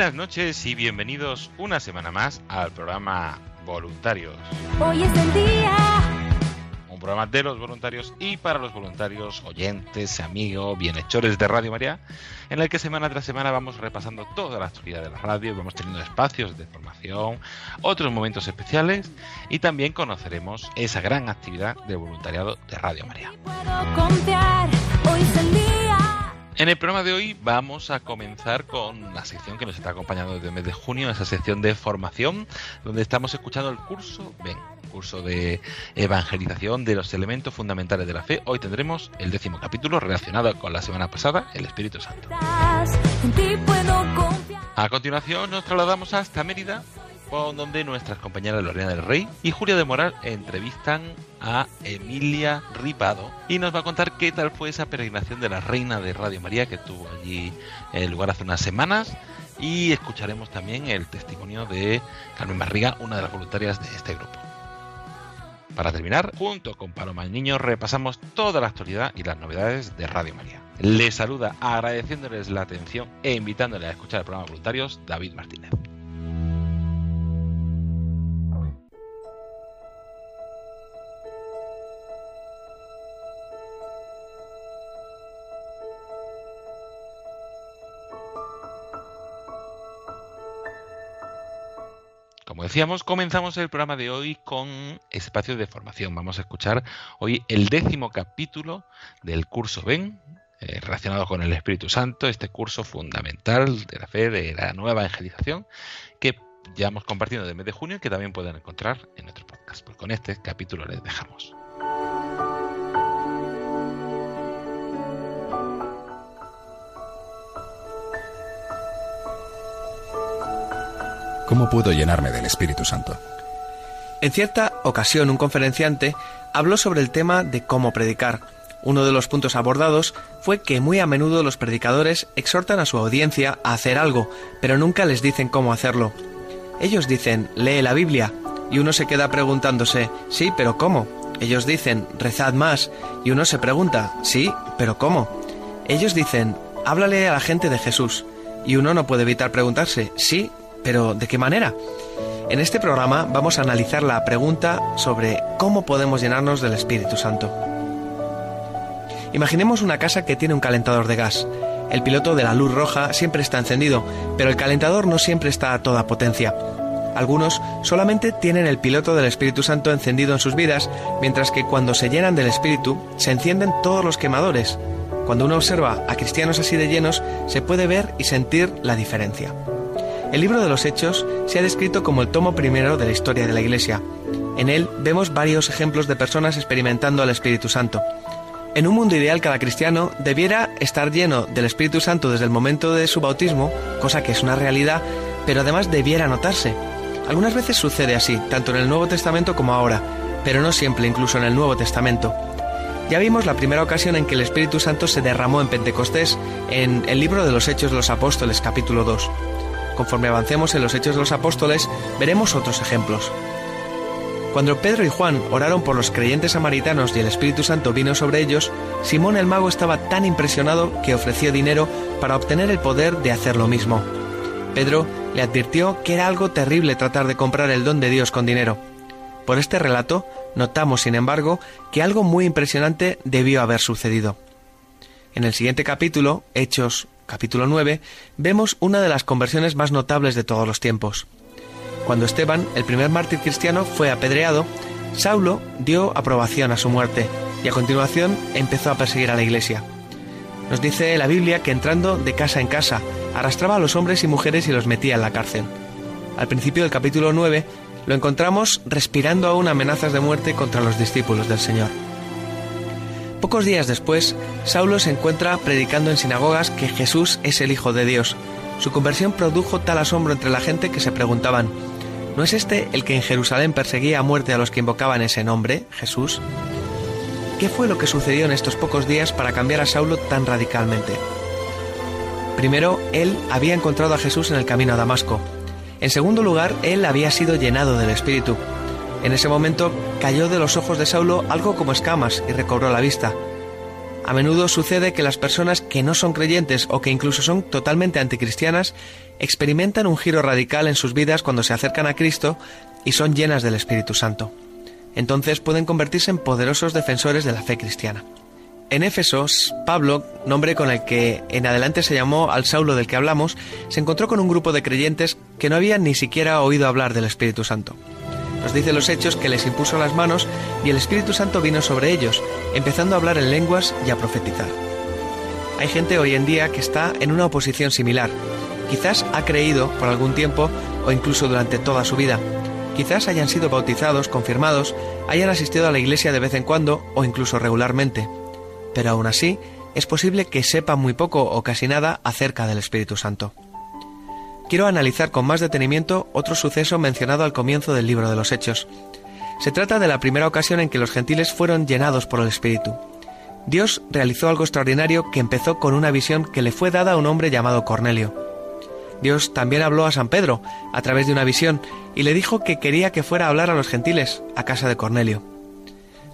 Buenas noches y bienvenidos una semana más al programa Voluntarios. Hoy es el día. Un programa de los voluntarios y para los voluntarios, oyentes, amigos, bienhechores de Radio María, en el que semana tras semana vamos repasando toda la actualidad de la radio, vamos teniendo espacios de formación, otros momentos especiales y también conoceremos esa gran actividad de voluntariado de Radio María. Puedo confiar. En el programa de hoy vamos a comenzar con la sección que nos está acompañando desde el mes de junio, esa sección de formación, donde estamos escuchando el curso Ven, curso de evangelización de los elementos fundamentales de la fe. Hoy tendremos el décimo capítulo relacionado con la semana pasada, el Espíritu Santo. A continuación nos trasladamos hasta Mérida, donde nuestras compañeras Lorena del Rey y Julia de Moral entrevistan a Emilia Ripado y nos va a contar qué tal fue esa peregrinación de la Reina de Radio María que tuvo allí en lugar hace unas semanas y escucharemos también el testimonio de Carmen Barriga, una de las voluntarias de este grupo. Para terminar, junto con Paloma el Niño repasamos toda la actualidad y las novedades de Radio María. Les saluda agradeciéndoles la atención e invitándoles a escuchar el programa Voluntarios David Martínez. Decíamos, comenzamos el programa de hoy con espacios de formación. Vamos a escuchar hoy el décimo capítulo del curso Ven, eh, relacionado con el Espíritu Santo, este curso fundamental de la fe, de la nueva evangelización, que ya hemos compartido desde el mes de junio y que también pueden encontrar en nuestro podcast. Pues con este capítulo les dejamos. ¿Cómo puedo llenarme del Espíritu Santo? En cierta ocasión un conferenciante habló sobre el tema de cómo predicar. Uno de los puntos abordados fue que muy a menudo los predicadores exhortan a su audiencia a hacer algo, pero nunca les dicen cómo hacerlo. Ellos dicen, lee la Biblia, y uno se queda preguntándose, sí, pero ¿cómo? Ellos dicen, rezad más, y uno se pregunta, sí, pero ¿cómo? Ellos dicen, háblale a la gente de Jesús, y uno no puede evitar preguntarse, sí, pero ¿de qué manera? En este programa vamos a analizar la pregunta sobre cómo podemos llenarnos del Espíritu Santo. Imaginemos una casa que tiene un calentador de gas. El piloto de la luz roja siempre está encendido, pero el calentador no siempre está a toda potencia. Algunos solamente tienen el piloto del Espíritu Santo encendido en sus vidas, mientras que cuando se llenan del Espíritu se encienden todos los quemadores. Cuando uno observa a cristianos así de llenos, se puede ver y sentir la diferencia. El libro de los Hechos se ha descrito como el tomo primero de la historia de la Iglesia. En él vemos varios ejemplos de personas experimentando al Espíritu Santo. En un mundo ideal cada cristiano debiera estar lleno del Espíritu Santo desde el momento de su bautismo, cosa que es una realidad, pero además debiera notarse. Algunas veces sucede así, tanto en el Nuevo Testamento como ahora, pero no siempre, incluso en el Nuevo Testamento. Ya vimos la primera ocasión en que el Espíritu Santo se derramó en Pentecostés, en el libro de los Hechos de los Apóstoles capítulo 2. Conforme avancemos en los Hechos de los Apóstoles, veremos otros ejemplos. Cuando Pedro y Juan oraron por los creyentes samaritanos y el Espíritu Santo vino sobre ellos, Simón el mago estaba tan impresionado que ofreció dinero para obtener el poder de hacer lo mismo. Pedro le advirtió que era algo terrible tratar de comprar el don de Dios con dinero. Por este relato notamos, sin embargo, que algo muy impresionante debió haber sucedido. En el siguiente capítulo, Hechos capítulo 9, vemos una de las conversiones más notables de todos los tiempos. Cuando Esteban, el primer mártir cristiano, fue apedreado, Saulo dio aprobación a su muerte y a continuación empezó a perseguir a la iglesia. Nos dice la Biblia que entrando de casa en casa, arrastraba a los hombres y mujeres y los metía en la cárcel. Al principio del capítulo 9 lo encontramos respirando aún amenazas de muerte contra los discípulos del Señor. Pocos días después, Saulo se encuentra predicando en sinagogas que Jesús es el Hijo de Dios. Su conversión produjo tal asombro entre la gente que se preguntaban, ¿no es este el que en Jerusalén perseguía a muerte a los que invocaban ese nombre, Jesús? ¿Qué fue lo que sucedió en estos pocos días para cambiar a Saulo tan radicalmente? Primero, él había encontrado a Jesús en el camino a Damasco. En segundo lugar, él había sido llenado del Espíritu. En ese momento cayó de los ojos de Saulo algo como escamas y recobró la vista. A menudo sucede que las personas que no son creyentes o que incluso son totalmente anticristianas experimentan un giro radical en sus vidas cuando se acercan a Cristo y son llenas del Espíritu Santo entonces pueden convertirse en poderosos defensores de la fe cristiana. En Éfesos, Pablo, nombre con el que en adelante se llamó al Saulo del que hablamos, se encontró con un grupo de creyentes que no habían ni siquiera oído hablar del Espíritu Santo. Nos dice los hechos que les impuso las manos y el Espíritu Santo vino sobre ellos, empezando a hablar en lenguas y a profetizar. Hay gente hoy en día que está en una oposición similar. Quizás ha creído por algún tiempo o incluso durante toda su vida, Quizás hayan sido bautizados, confirmados, hayan asistido a la iglesia de vez en cuando o incluso regularmente. Pero aún así, es posible que sepan muy poco o casi nada acerca del Espíritu Santo. Quiero analizar con más detenimiento otro suceso mencionado al comienzo del libro de los Hechos. Se trata de la primera ocasión en que los gentiles fueron llenados por el Espíritu. Dios realizó algo extraordinario que empezó con una visión que le fue dada a un hombre llamado Cornelio. Dios también habló a San Pedro a través de una visión y le dijo que quería que fuera a hablar a los gentiles a casa de Cornelio.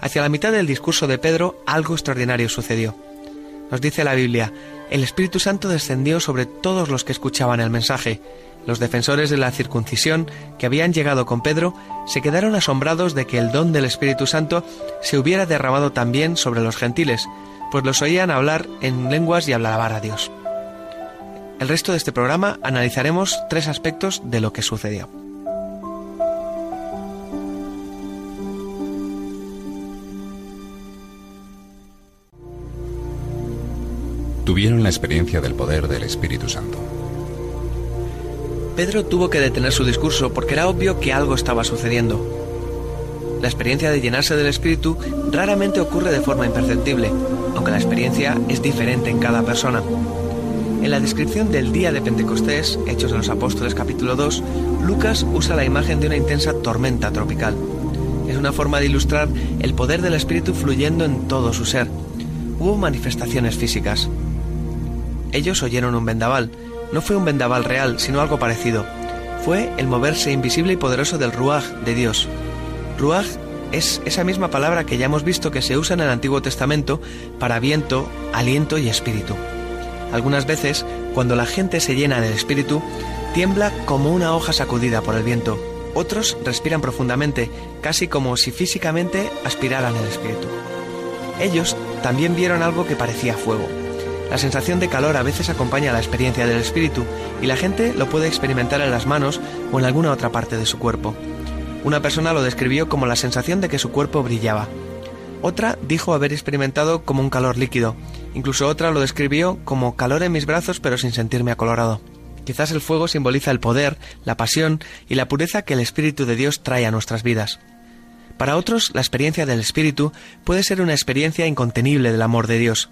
Hacia la mitad del discurso de Pedro algo extraordinario sucedió. Nos dice la Biblia, el Espíritu Santo descendió sobre todos los que escuchaban el mensaje. Los defensores de la circuncisión que habían llegado con Pedro se quedaron asombrados de que el don del Espíritu Santo se hubiera derramado también sobre los gentiles, pues los oían hablar en lenguas y hablar a Dios. El resto de este programa analizaremos tres aspectos de lo que sucedió. Tuvieron la experiencia del poder del Espíritu Santo. Pedro tuvo que detener su discurso porque era obvio que algo estaba sucediendo. La experiencia de llenarse del Espíritu raramente ocurre de forma imperceptible, aunque la experiencia es diferente en cada persona. En la descripción del día de Pentecostés, Hechos de los Apóstoles capítulo 2, Lucas usa la imagen de una intensa tormenta tropical. Es una forma de ilustrar el poder del Espíritu fluyendo en todo su ser. Hubo manifestaciones físicas. Ellos oyeron un vendaval. No fue un vendaval real, sino algo parecido. Fue el moverse invisible y poderoso del Ruach de Dios. Ruach es esa misma palabra que ya hemos visto que se usa en el Antiguo Testamento para viento, aliento y espíritu. Algunas veces, cuando la gente se llena del espíritu, tiembla como una hoja sacudida por el viento. Otros respiran profundamente, casi como si físicamente aspiraran el espíritu. Ellos también vieron algo que parecía fuego. La sensación de calor a veces acompaña a la experiencia del espíritu y la gente lo puede experimentar en las manos o en alguna otra parte de su cuerpo. Una persona lo describió como la sensación de que su cuerpo brillaba. Otra dijo haber experimentado como un calor líquido, Incluso otra lo describió como calor en mis brazos pero sin sentirme acolorado. Quizás el fuego simboliza el poder, la pasión y la pureza que el Espíritu de Dios trae a nuestras vidas. Para otros, la experiencia del Espíritu puede ser una experiencia incontenible del amor de Dios.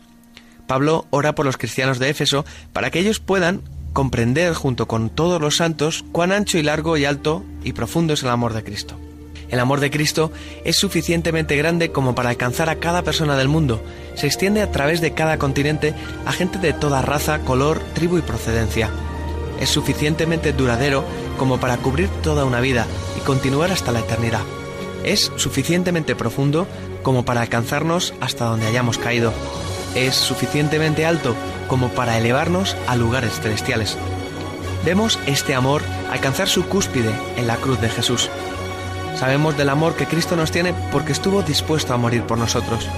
Pablo ora por los cristianos de Éfeso para que ellos puedan comprender junto con todos los santos cuán ancho y largo y alto y profundo es el amor de Cristo. El amor de Cristo es suficientemente grande como para alcanzar a cada persona del mundo. Se extiende a través de cada continente a gente de toda raza, color, tribu y procedencia. Es suficientemente duradero como para cubrir toda una vida y continuar hasta la eternidad. Es suficientemente profundo como para alcanzarnos hasta donde hayamos caído. Es suficientemente alto como para elevarnos a lugares celestiales. Vemos este amor alcanzar su cúspide en la cruz de Jesús. Sabemos del amor que Cristo nos tiene porque estuvo dispuesto a morir por nosotros.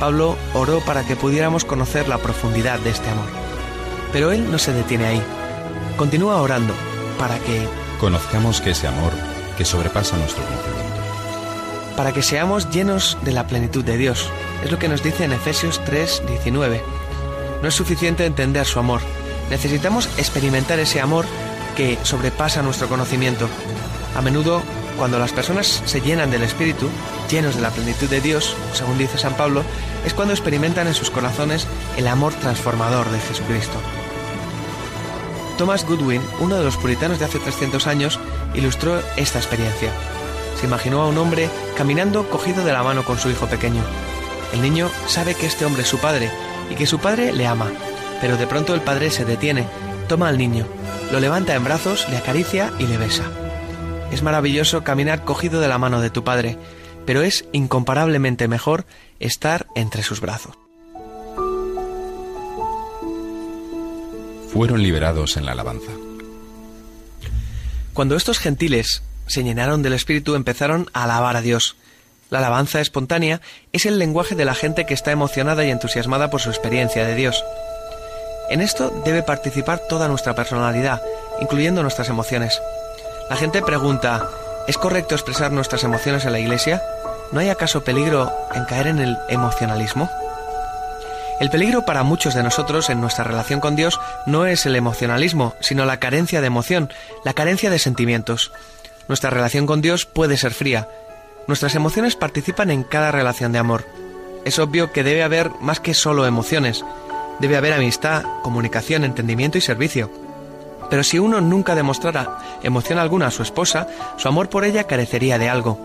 Pablo oró para que pudiéramos conocer la profundidad de este amor. Pero él no se detiene ahí. Continúa orando para que Conozcamos que ese amor que sobrepasa nuestro conocimiento. Para que seamos llenos de la plenitud de Dios. Es lo que nos dice en Efesios 3, 19. No es suficiente entender su amor. Necesitamos experimentar ese amor que sobrepasa nuestro conocimiento. A menudo, cuando las personas se llenan del Espíritu, llenos de la plenitud de Dios, según dice San Pablo, es cuando experimentan en sus corazones el amor transformador de Jesucristo. Thomas Goodwin, uno de los puritanos de hace 300 años, ilustró esta experiencia. Se imaginó a un hombre caminando cogido de la mano con su hijo pequeño. El niño sabe que este hombre es su padre y que su padre le ama, pero de pronto el padre se detiene, toma al niño, lo levanta en brazos, le acaricia y le besa. Es maravilloso caminar cogido de la mano de tu padre, pero es incomparablemente mejor estar entre sus brazos. Fueron liberados en la alabanza. Cuando estos gentiles se llenaron del Espíritu empezaron a alabar a Dios. La alabanza espontánea es el lenguaje de la gente que está emocionada y entusiasmada por su experiencia de Dios. En esto debe participar toda nuestra personalidad, incluyendo nuestras emociones. La gente pregunta, ¿es correcto expresar nuestras emociones en la iglesia? ¿No hay acaso peligro en caer en el emocionalismo? El peligro para muchos de nosotros en nuestra relación con Dios no es el emocionalismo, sino la carencia de emoción, la carencia de sentimientos. Nuestra relación con Dios puede ser fría. Nuestras emociones participan en cada relación de amor. Es obvio que debe haber más que solo emociones. Debe haber amistad, comunicación, entendimiento y servicio. Pero si uno nunca demostrara emoción alguna a su esposa, su amor por ella carecería de algo.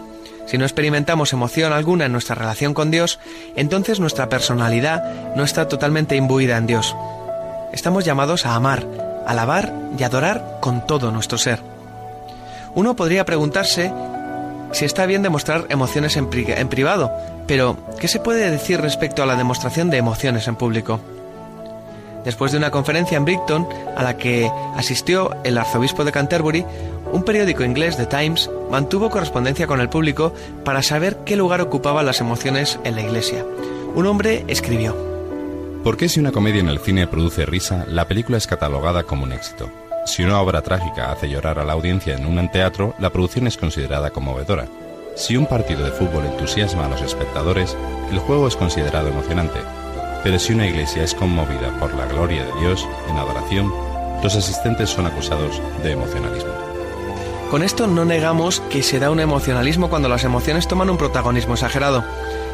Si no experimentamos emoción alguna en nuestra relación con Dios, entonces nuestra personalidad no está totalmente imbuida en Dios. Estamos llamados a amar, alabar y adorar con todo nuestro ser. Uno podría preguntarse si está bien demostrar emociones en, pri- en privado, pero ¿qué se puede decir respecto a la demostración de emociones en público? Después de una conferencia en Brighton a la que asistió el arzobispo de Canterbury, un periódico inglés, The Times, mantuvo correspondencia con el público para saber qué lugar ocupaban las emociones en la iglesia. Un hombre escribió, ¿Por qué si una comedia en el cine produce risa, la película es catalogada como un éxito? Si una obra trágica hace llorar a la audiencia en un teatro, la producción es considerada conmovedora. Si un partido de fútbol entusiasma a los espectadores, el juego es considerado emocionante. Pero si una iglesia es conmovida por la gloria de Dios en adoración, los asistentes son acusados de emocionalismo. Con esto no negamos que se da un emocionalismo cuando las emociones toman un protagonismo exagerado.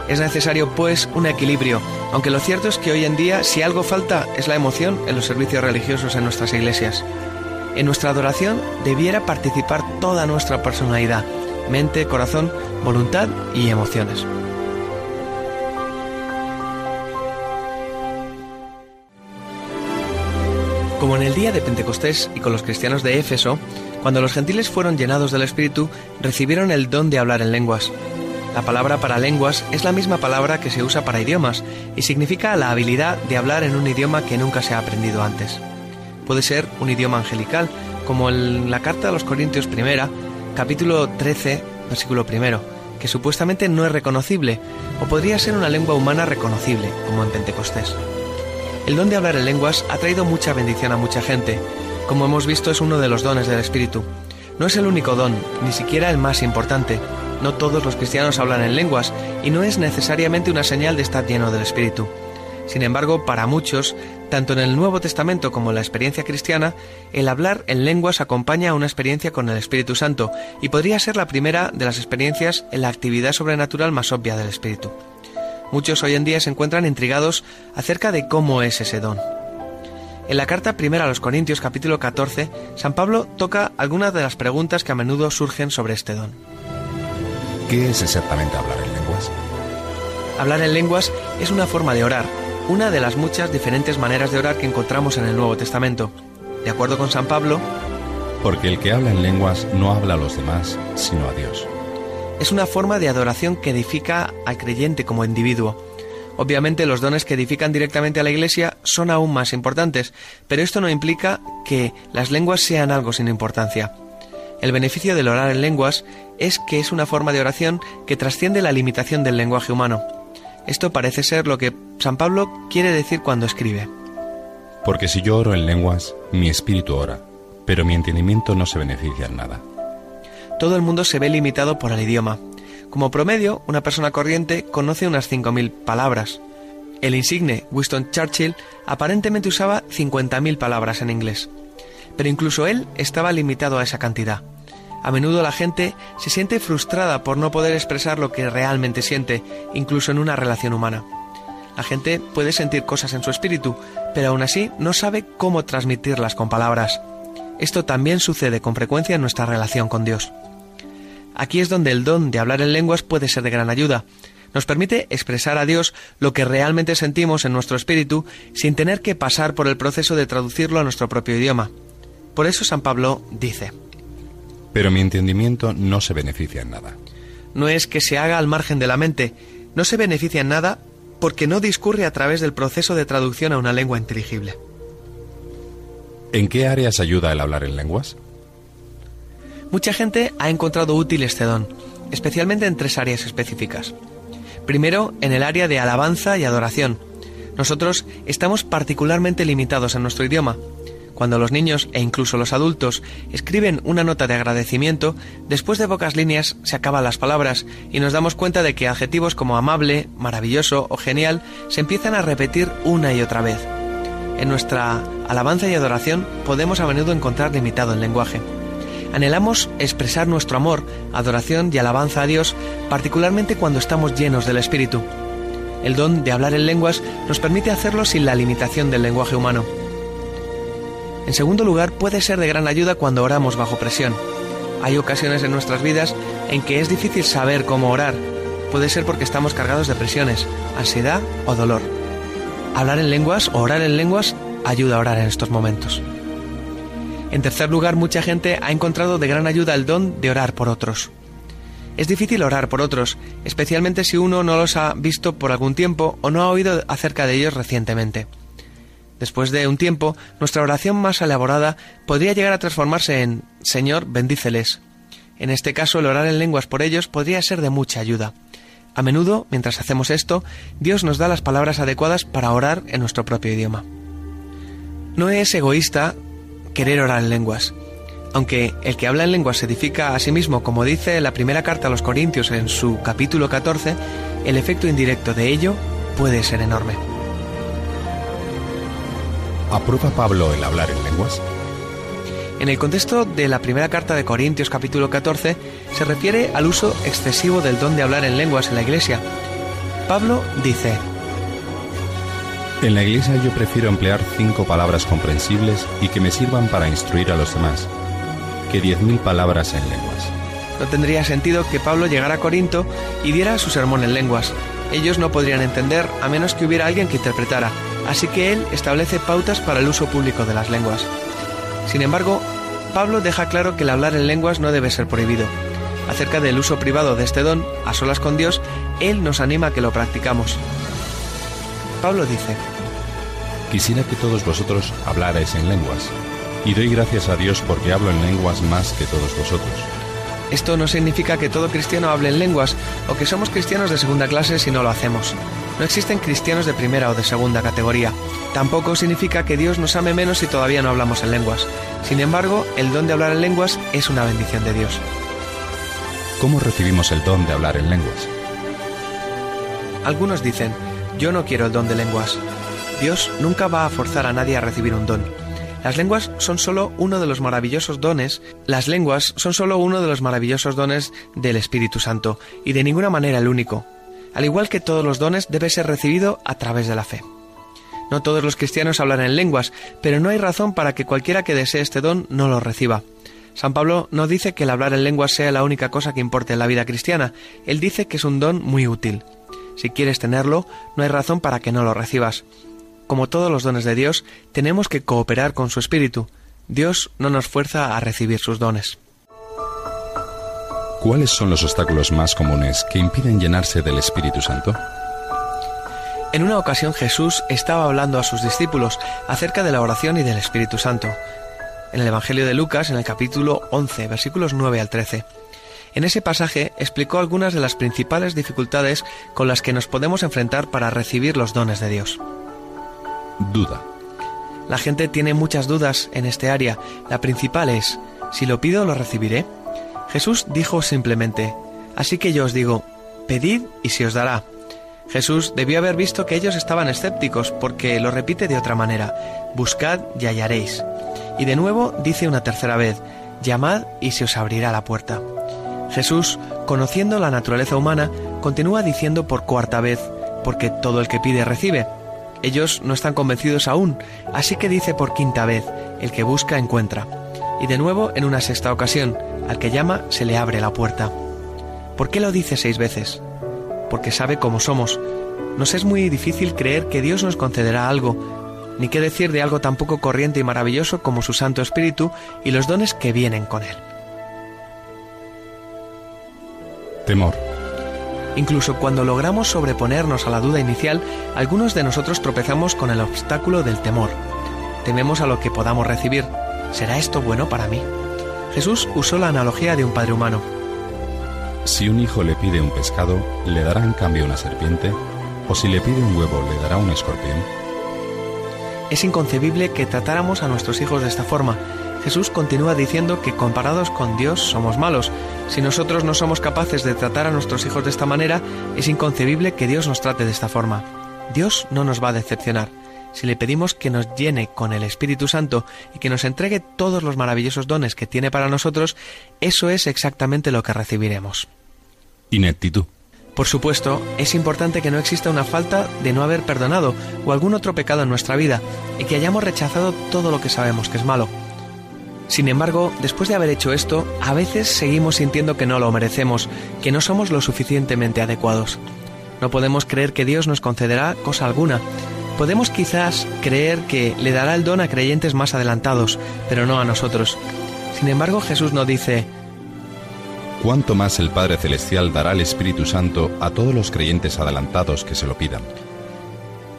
Es necesario, pues, un equilibrio, aunque lo cierto es que hoy en día si algo falta es la emoción en los servicios religiosos en nuestras iglesias. En nuestra adoración debiera participar toda nuestra personalidad, mente, corazón, voluntad y emociones. Como en el día de Pentecostés y con los cristianos de Éfeso, cuando los gentiles fueron llenados del Espíritu, recibieron el don de hablar en lenguas. La palabra para lenguas es la misma palabra que se usa para idiomas y significa la habilidad de hablar en un idioma que nunca se ha aprendido antes. Puede ser un idioma angelical, como en la carta a los Corintios primera, capítulo 13, versículo primero, que supuestamente no es reconocible, o podría ser una lengua humana reconocible, como en Pentecostés. El don de hablar en lenguas ha traído mucha bendición a mucha gente. Como hemos visto es uno de los dones del Espíritu. No es el único don, ni siquiera el más importante. No todos los cristianos hablan en lenguas y no es necesariamente una señal de estar lleno del Espíritu. Sin embargo, para muchos, tanto en el Nuevo Testamento como en la experiencia cristiana, el hablar en lenguas acompaña a una experiencia con el Espíritu Santo y podría ser la primera de las experiencias en la actividad sobrenatural más obvia del Espíritu. Muchos hoy en día se encuentran intrigados acerca de cómo es ese don. En la carta primera a los Corintios capítulo 14, San Pablo toca algunas de las preguntas que a menudo surgen sobre este don. ¿Qué es exactamente hablar en lenguas? Hablar en lenguas es una forma de orar, una de las muchas diferentes maneras de orar que encontramos en el Nuevo Testamento. De acuerdo con San Pablo, Porque el que habla en lenguas no habla a los demás, sino a Dios. es una forma de adoración que edifica al creyente como individuo. Obviamente los dones que edifican directamente a la Iglesia son aún más importantes, pero esto no implica que las lenguas sean algo sin importancia. El beneficio del orar en lenguas es que es una forma de oración que trasciende la limitación del lenguaje humano. Esto parece ser lo que San Pablo quiere decir cuando escribe. Porque si yo oro en lenguas, mi espíritu ora, pero mi entendimiento no se beneficia en nada. Todo el mundo se ve limitado por el idioma. Como promedio, una persona corriente conoce unas 5.000 palabras. El insigne Winston Churchill aparentemente usaba 50.000 palabras en inglés. Pero incluso él estaba limitado a esa cantidad. A menudo la gente se siente frustrada por no poder expresar lo que realmente siente, incluso en una relación humana. La gente puede sentir cosas en su espíritu, pero aún así no sabe cómo transmitirlas con palabras. Esto también sucede con frecuencia en nuestra relación con Dios. Aquí es donde el don de hablar en lenguas puede ser de gran ayuda. Nos permite expresar a Dios lo que realmente sentimos en nuestro espíritu sin tener que pasar por el proceso de traducirlo a nuestro propio idioma. Por eso San Pablo dice, Pero mi entendimiento no se beneficia en nada. no es que se haga al margen de la mente, no se beneficia en nada porque no discurre a través del proceso de traducción a una lengua inteligible. ¿En qué áreas ayuda el hablar en lenguas? Mucha gente ha encontrado útil este don, especialmente en tres áreas específicas. Primero, en el área de alabanza y adoración. Nosotros estamos particularmente limitados en nuestro idioma. Cuando los niños e incluso los adultos escriben una nota de agradecimiento, después de pocas líneas se acaban las palabras y nos damos cuenta de que adjetivos como amable, maravilloso o genial se empiezan a repetir una y otra vez. En nuestra alabanza y adoración podemos a menudo encontrar limitado el lenguaje. Anhelamos expresar nuestro amor, adoración y alabanza a Dios, particularmente cuando estamos llenos del Espíritu. El don de hablar en lenguas nos permite hacerlo sin la limitación del lenguaje humano. En segundo lugar, puede ser de gran ayuda cuando oramos bajo presión. Hay ocasiones en nuestras vidas en que es difícil saber cómo orar. Puede ser porque estamos cargados de presiones, ansiedad o dolor. Hablar en lenguas o orar en lenguas ayuda a orar en estos momentos. En tercer lugar, mucha gente ha encontrado de gran ayuda el don de orar por otros. Es difícil orar por otros, especialmente si uno no los ha visto por algún tiempo o no ha oído acerca de ellos recientemente. Después de un tiempo, nuestra oración más elaborada podría llegar a transformarse en Señor, bendíceles. En este caso, el orar en lenguas por ellos podría ser de mucha ayuda. A menudo, mientras hacemos esto, Dios nos da las palabras adecuadas para orar en nuestro propio idioma. No es egoísta querer orar en lenguas. Aunque el que habla en lenguas se edifica a sí mismo, como dice la primera carta a los Corintios en su capítulo 14, el efecto indirecto de ello puede ser enorme. ¿Aprueba Pablo el hablar en lenguas? En el contexto de la primera carta de Corintios capítulo 14 se refiere al uso excesivo del don de hablar en lenguas en la iglesia. Pablo dice, En la iglesia yo prefiero emplear cinco palabras comprensibles y que me sirvan para instruir a los demás, que diez mil palabras en lenguas. no tendría sentido que Pablo llegara a Corinto y diera su sermón en lenguas. Ellos no podrían entender a menos que hubiera alguien que interpretara, así que él establece pautas para el uso público de las lenguas. Sin embargo, Pablo deja claro que el hablar en lenguas no debe ser prohibido. Acerca del uso privado de este don, a solas con Dios, él nos anima a que lo practicamos. Pablo dice, Quisiera que todos vosotros hablarais en lenguas, y doy gracias a Dios porque hablo en lenguas más que todos vosotros. Esto no significa que todo cristiano hable en lenguas o que somos cristianos de segunda clase si no lo hacemos. No existen cristianos de primera o de segunda categoría. Tampoco significa que Dios nos ame menos si todavía no hablamos en lenguas. Sin embargo, el don de hablar en lenguas es una bendición de Dios. ¿Cómo recibimos el don de hablar en lenguas? Algunos dicen, yo no quiero el don de lenguas. Dios nunca va a forzar a nadie a recibir un don. Las lenguas son solo uno de los maravillosos dones, las lenguas son solo uno de los maravillosos dones del Espíritu Santo y de ninguna manera el único. Al igual que todos los dones debe ser recibido a través de la fe. No todos los cristianos hablan en lenguas, pero no hay razón para que cualquiera que desee este don no lo reciba. San Pablo no dice que el hablar en lenguas sea la única cosa que importe en la vida cristiana, él dice que es un don muy útil. Si quieres tenerlo, no hay razón para que no lo recibas. Como todos los dones de Dios, tenemos que cooperar con su Espíritu. Dios no nos fuerza a recibir sus dones. ¿Cuáles son los obstáculos más comunes que impiden llenarse del Espíritu Santo? En una ocasión Jesús estaba hablando a sus discípulos acerca de la oración y del Espíritu Santo. en el Evangelio de Lucas, en el capítulo 11, versículos 9 al 13. En ese pasaje explicó algunas de las principales dificultades con las que nos podemos enfrentar para recibir los dones de Dios. Duda. La gente tiene muchas dudas en este área. La principal es, si lo pido, lo recibiré. Jesús dijo simplemente, así que yo os digo, pedid y se os dará. Jesús debió haber visto que ellos estaban escépticos porque lo repite de otra manera, buscad y hallaréis. Y de nuevo dice una tercera vez, llamad y se os abrirá la puerta. Jesús, conociendo la naturaleza humana, continúa diciendo por cuarta vez, porque todo el que pide recibe. Ellos no están convencidos aún, así que dice por quinta vez, el que busca encuentra. Y de nuevo en una sexta ocasión, al que llama se le abre la puerta. ¿Por qué lo dice seis veces? Porque sabe cómo somos. Nos es muy difícil creer que Dios nos concederá algo, ni qué decir de algo tan poco corriente y maravilloso como su Santo Espíritu y los dones que vienen con él. Temor. Incluso cuando logramos sobreponernos a la duda inicial, algunos de nosotros tropezamos con el obstáculo del temor. Tememos a lo que podamos recibir. ¿Será esto bueno para mí? Jesús usó la analogía de un padre humano. Si un hijo le pide un pescado, ¿le dará en cambio una serpiente? ¿O si le pide un huevo, le dará un escorpión? Es inconcebible que tratáramos a nuestros hijos de esta forma. Jesús continúa diciendo que comparados con Dios somos malos. Si nosotros no somos capaces de tratar a nuestros hijos de esta manera, es inconcebible que Dios nos trate de esta forma. Dios no nos va a decepcionar. Si le pedimos que nos llene con el Espíritu Santo y que nos entregue todos los maravillosos dones que tiene para nosotros, eso es exactamente lo que recibiremos. Ineptitud. Por supuesto, es importante que no exista una falta de no haber perdonado o algún otro pecado en nuestra vida y que hayamos rechazado todo lo que sabemos que es malo. Sin embargo, después de haber hecho esto, a veces seguimos sintiendo que no lo merecemos, que no somos lo suficientemente adecuados. No podemos creer que Dios nos concederá cosa alguna. Podemos quizás creer que le dará el don a creyentes más adelantados, pero no a nosotros. Sin embargo, Jesús no dice, ¿Cuánto más el Padre Celestial dará el Espíritu Santo a todos los creyentes adelantados que se lo pidan?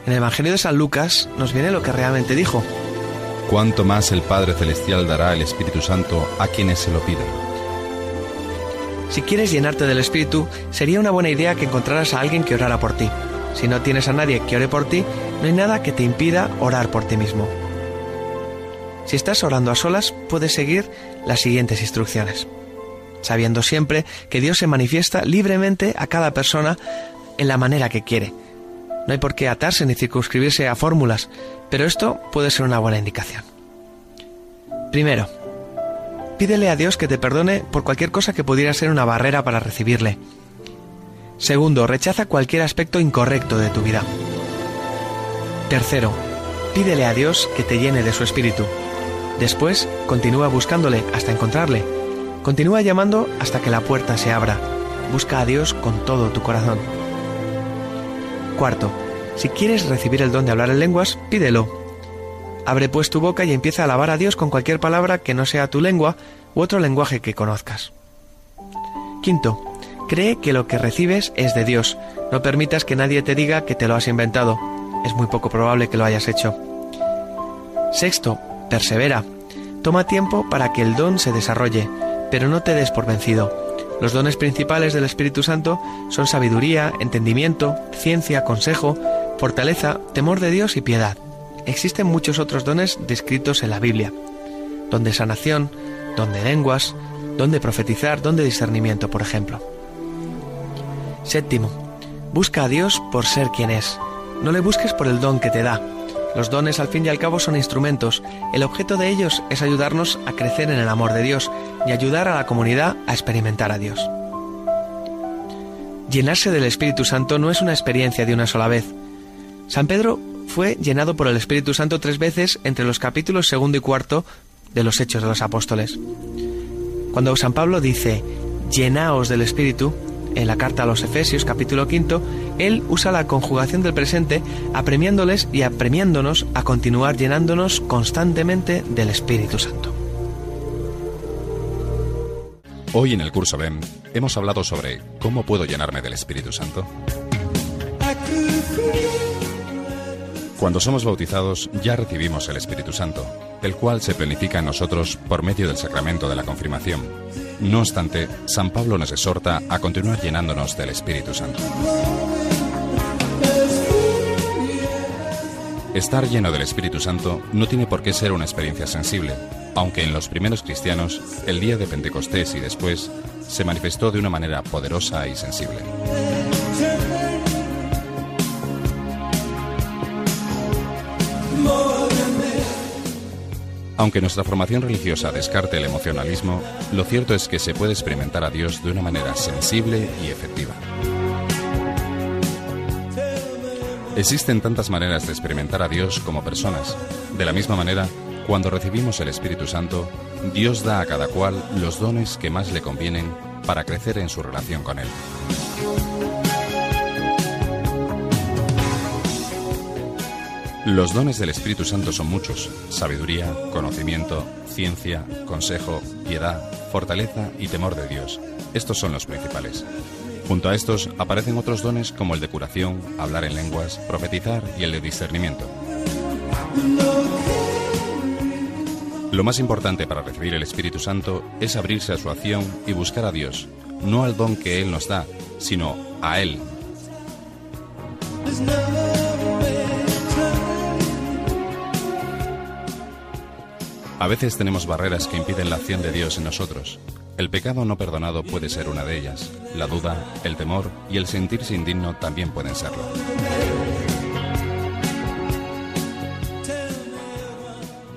en el Evangelio de San Lucas nos viene lo que realmente dijo. ¿Cuánto más el Padre Celestial dará el Espíritu Santo a quienes se lo pidan? Si quieres llenarte del Espíritu, sería una buena idea que encontraras a alguien que orara por ti. Si no tienes a nadie que ore por ti, no hay nada que te impida orar por ti mismo. Si estás orando a solas, puedes seguir las siguientes instrucciones, sabiendo siempre que Dios se manifiesta libremente a cada persona en la manera que quiere. No hay por qué atarse ni circunscribirse a fórmulas, pero esto puede ser una buena indicación. Primero, pídele a Dios que te perdone por cualquier cosa que pudiera ser una barrera para recibirle. Segundo, rechaza cualquier aspecto incorrecto de tu vida. Tercero, pídele a Dios que te llene de su espíritu. Después, continúa buscándole hasta encontrarle. Continúa llamando hasta que la puerta se abra. Busca a Dios con todo tu corazón. Cuarto, si quieres recibir el don de hablar en lenguas, pídelo. Abre pues tu boca y empieza a alabar a Dios con cualquier palabra que no sea tu lengua u otro lenguaje que conozcas. Quinto, cree que lo que recibes es de Dios. No permitas que nadie te diga que te lo has inventado. Es muy poco probable que lo hayas hecho. Sexto, persevera. Toma tiempo para que el don se desarrolle, pero no te des por vencido. Los dones principales del Espíritu Santo son sabiduría, entendimiento, ciencia, consejo, fortaleza, temor de Dios y piedad. Existen muchos otros dones descritos en la Biblia. Don de sanación, don de lenguas, don de profetizar, don de discernimiento, por ejemplo. Séptimo, busca a Dios por ser quien es. No le busques por el don que te da. Los dones al fin y al cabo son instrumentos. El objeto de ellos es ayudarnos a crecer en el amor de Dios y ayudar a la comunidad a experimentar a Dios. Llenarse del Espíritu Santo no es una experiencia de una sola vez. San Pedro fue llenado por el Espíritu Santo tres veces entre los capítulos segundo y cuarto de los Hechos de los Apóstoles. Cuando San Pablo dice, llenaos del Espíritu, en la carta a los Efesios capítulo quinto, él usa la conjugación del presente apremiándoles y apremiándonos a continuar llenándonos constantemente del Espíritu Santo. Hoy en el curso BEM hemos hablado sobre cómo puedo llenarme del Espíritu Santo. Cuando somos bautizados ya recibimos el Espíritu Santo, el cual se planifica en nosotros por medio del sacramento de la confirmación. No obstante, San Pablo nos exhorta a continuar llenándonos del Espíritu Santo. Estar lleno del Espíritu Santo no tiene por qué ser una experiencia sensible, aunque en los primeros cristianos, el día de Pentecostés y después, se manifestó de una manera poderosa y sensible. Aunque nuestra formación religiosa descarte el emocionalismo, lo cierto es que se puede experimentar a Dios de una manera sensible y efectiva. Existen tantas maneras de experimentar a Dios como personas. De la misma manera, cuando recibimos el Espíritu Santo, Dios da a cada cual los dones que más le convienen para crecer en su relación con Él. Los dones del Espíritu Santo son muchos. Sabiduría, conocimiento, ciencia, consejo, piedad, fortaleza y temor de Dios. Estos son los principales. Junto a estos aparecen otros dones como el de curación, hablar en lenguas, profetizar y el de discernimiento. Lo más importante para recibir el Espíritu Santo es abrirse a su acción y buscar a Dios, no al don que Él nos da, sino a Él. A veces tenemos barreras que impiden la acción de Dios en nosotros. El pecado no perdonado puede ser una de ellas. La duda, el temor y el sentirse indigno también pueden serlo.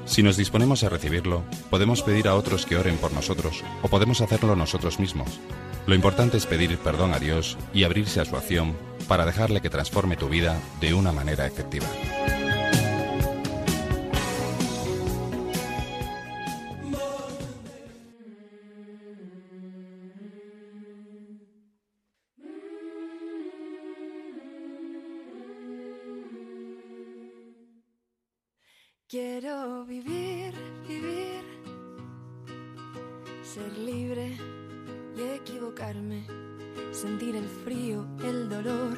Si nos disponemos a recibirlo, podemos pedir a otros que oren por nosotros o podemos hacerlo nosotros mismos. Lo importante es pedir perdón a Dios y abrirse a su acción para dejarle que transforme tu vida de una manera efectiva. Quiero vivir, vivir, ser libre y equivocarme, sentir el frío, el dolor,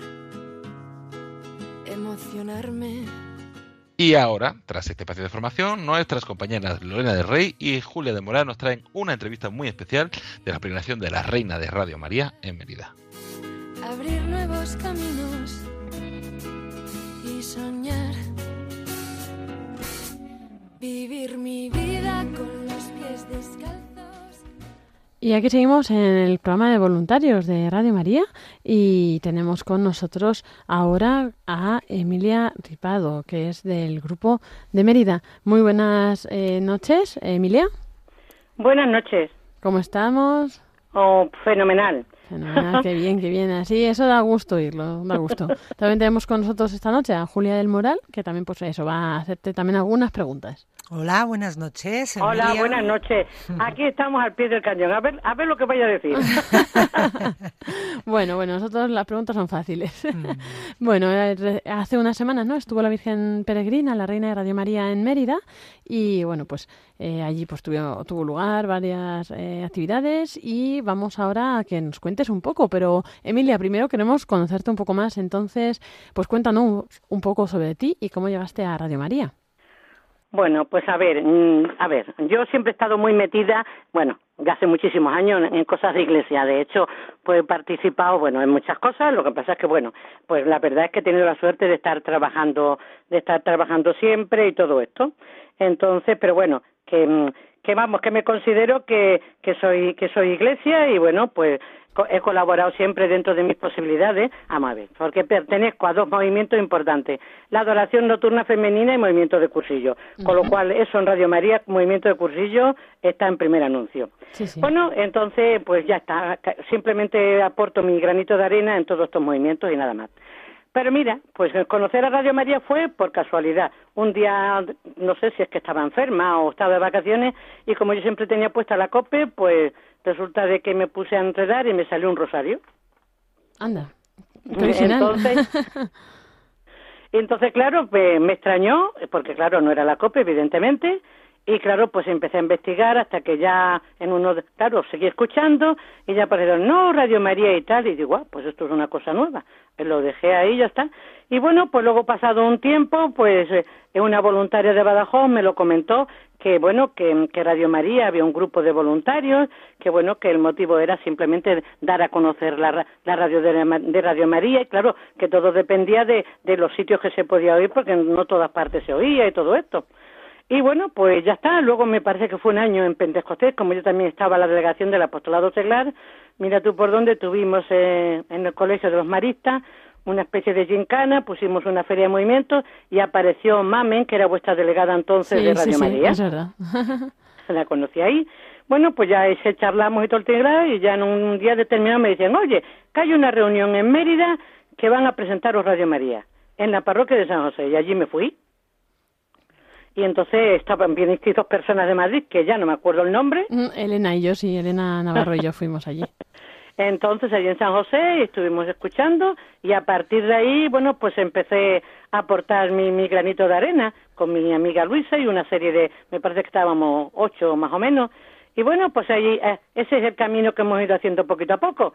emocionarme. Y ahora, tras este espacio de formación, nuestras compañeras Lorena del Rey y Julia de Morán nos traen una entrevista muy especial de la peregrinación de la Reina de Radio María en Mérida. abrir nuevos caminos y soñar. Vivir mi vida con los pies descalzos. Y aquí seguimos en el programa de voluntarios de Radio María y tenemos con nosotros ahora a Emilia Ripado, que es del grupo de Mérida. Muy buenas eh, noches, Emilia. Buenas noches. ¿Cómo estamos? Oh, fenomenal. Fenomenal, qué bien, qué bien. Así, eso da gusto oírlo, da gusto. También tenemos con nosotros esta noche a Julia del Moral, que también, pues eso, va a hacerte también algunas preguntas. Hola, buenas noches. Hola, buenas noches. Aquí estamos al pie del cañón. A ver, a ver lo que vaya a decir. Bueno, bueno, nosotros las preguntas son fáciles. Mm. bueno, eh, hace unas semanas, ¿no? Estuvo la Virgen Peregrina, la Reina de Radio María en Mérida y, bueno, pues eh, allí pues tuvo, tuvo lugar varias eh, actividades y vamos ahora a que nos cuentes un poco. Pero, Emilia, primero queremos conocerte un poco más, entonces, pues cuéntanos un poco sobre ti y cómo llegaste a Radio María. Bueno, pues a ver, mm, a ver, yo siempre he estado muy metida, bueno, ya hace muchísimos años en, cosas de iglesia. De hecho, pues he participado, bueno, en muchas cosas. Lo que pasa es que, bueno, pues la verdad es que he tenido la suerte de estar trabajando, de estar trabajando siempre y todo esto. Entonces, pero bueno, que, mm, que vamos, que me considero que, que soy, que soy iglesia y bueno, pues he colaborado siempre dentro de mis posibilidades, a porque pertenezco a dos movimientos importantes, la adoración nocturna femenina y movimiento de cursillo, con lo cual eso en Radio María, movimiento de cursillo, está en primer anuncio. Sí, sí. Bueno, entonces, pues ya está, simplemente aporto mi granito de arena en todos estos movimientos y nada más. Pero mira, pues conocer a Radio María fue por casualidad. Un día, no sé si es que estaba enferma o estaba de vacaciones, y como yo siempre tenía puesta la cope, pues resulta de que me puse a enredar y me salió un rosario. Anda, original. Entonces, entonces, claro, pues, me extrañó, porque claro, no era la cope, evidentemente, y claro, pues empecé a investigar hasta que ya en uno, de- claro, seguí escuchando y ya aparecieron, no, Radio María y tal, y digo, ah, pues esto es una cosa nueva. Y lo dejé ahí ya está. Y bueno, pues luego pasado un tiempo, pues eh, una voluntaria de Badajoz me lo comentó que bueno, que, que Radio María había un grupo de voluntarios, que bueno, que el motivo era simplemente dar a conocer la, la radio de, Radio María y claro, que todo dependía de, de los sitios que se podía oír porque no todas partes se oía y todo esto. Y bueno, pues ya está. Luego me parece que fue un año en Pentecostés, como yo también estaba en la delegación del apostolado seglar. Mira tú por dónde tuvimos eh, en el colegio de los maristas una especie de gincana, pusimos una feria de movimientos y apareció Mamen, que era vuestra delegada entonces de Radio María. Es verdad. la conocí ahí. Bueno, pues ya ese charlamos y todo el y ya en un día determinado me dicen, oye, que hay una reunión en Mérida que van a presentaros Radio María en la parroquia de San José y allí me fui y entonces estaban bien dos personas de Madrid, que ya no me acuerdo el nombre. Mm, Elena y yo, sí, Elena Navarro y yo fuimos allí. Entonces allí en San José estuvimos escuchando y a partir de ahí, bueno, pues empecé a aportar mi, mi granito de arena con mi amiga Luisa y una serie de, me parece que estábamos ocho más o menos. Y bueno, pues allí, eh, ese es el camino que hemos ido haciendo poquito a poco.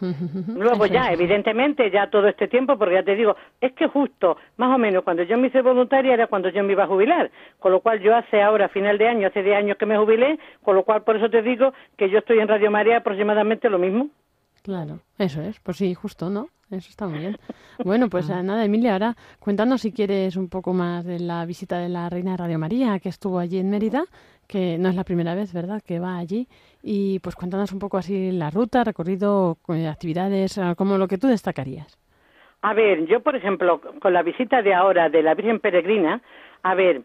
Luego ya, evidentemente, ya todo este tiempo, porque ya te digo, es que justo, más o menos, cuando yo me hice voluntaria era cuando yo me iba a jubilar, con lo cual yo hace ahora, final de año, hace 10 años que me jubilé, con lo cual por eso te digo que yo estoy en Radio María aproximadamente lo mismo. Claro, eso es, pues sí, justo, ¿no? Eso está muy bien. Bueno, pues ah. nada, Emilia, ahora cuéntanos si quieres un poco más de la visita de la Reina de Radio María, que estuvo allí en Mérida, que no es la primera vez, ¿verdad?, que va allí. Y pues cuéntanos un poco así la ruta, recorrido, actividades, ah, como lo que tú destacarías. A ver, yo, por ejemplo, con la visita de ahora de la Virgen Peregrina, a ver,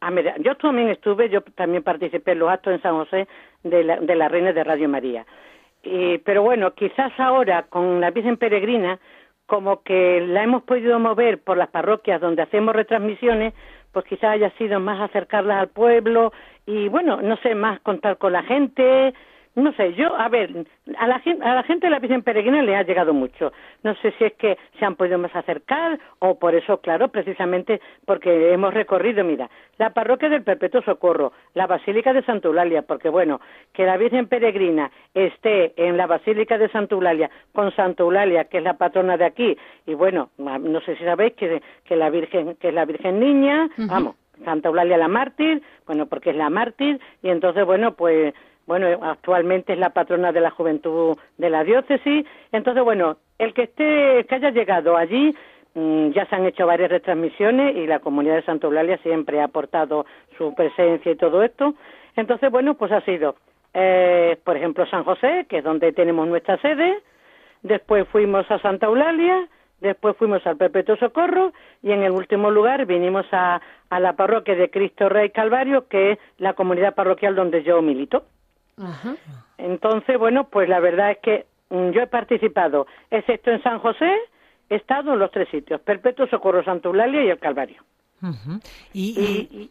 a yo también estuve, yo también participé en los actos en San José de la, de la Reina de Radio María pero bueno, quizás ahora con la Virgen Peregrina, como que la hemos podido mover por las parroquias donde hacemos retransmisiones, pues quizás haya sido más acercarlas al pueblo y bueno, no sé, más contar con la gente, no sé, yo, a ver, a la, a la gente de la Virgen Peregrina le ha llegado mucho. No sé si es que se han podido más acercar o por eso, claro, precisamente porque hemos recorrido, mira, la parroquia del Perpetuo Socorro, la Basílica de Santa Eulalia, porque bueno, que la Virgen Peregrina esté en la Basílica de Santa Eulalia con Santa Eulalia, que es la patrona de aquí, y bueno, no sé si sabéis que, que la Virgen, que es la Virgen Niña, vamos, Santa Eulalia la mártir, bueno, porque es la mártir, y entonces, bueno, pues bueno, actualmente es la patrona de la juventud de la diócesis. Entonces, bueno, el que esté, que haya llegado allí, mm, ya se han hecho varias retransmisiones y la comunidad de Santa Eulalia siempre ha aportado su presencia y todo esto. Entonces, bueno, pues ha sido, eh, por ejemplo, San José, que es donde tenemos nuestra sede, después fuimos a Santa Eulalia, después fuimos al Perpetuo Socorro y en el último lugar vinimos a, a la parroquia de Cristo Rey Calvario, que es la comunidad parroquial donde yo milito. Entonces, bueno, pues la verdad es que mm, yo he participado, excepto en San José, he estado en los tres sitios, Perpetuo Socorro, Santa Eulalia y el Calvario. y,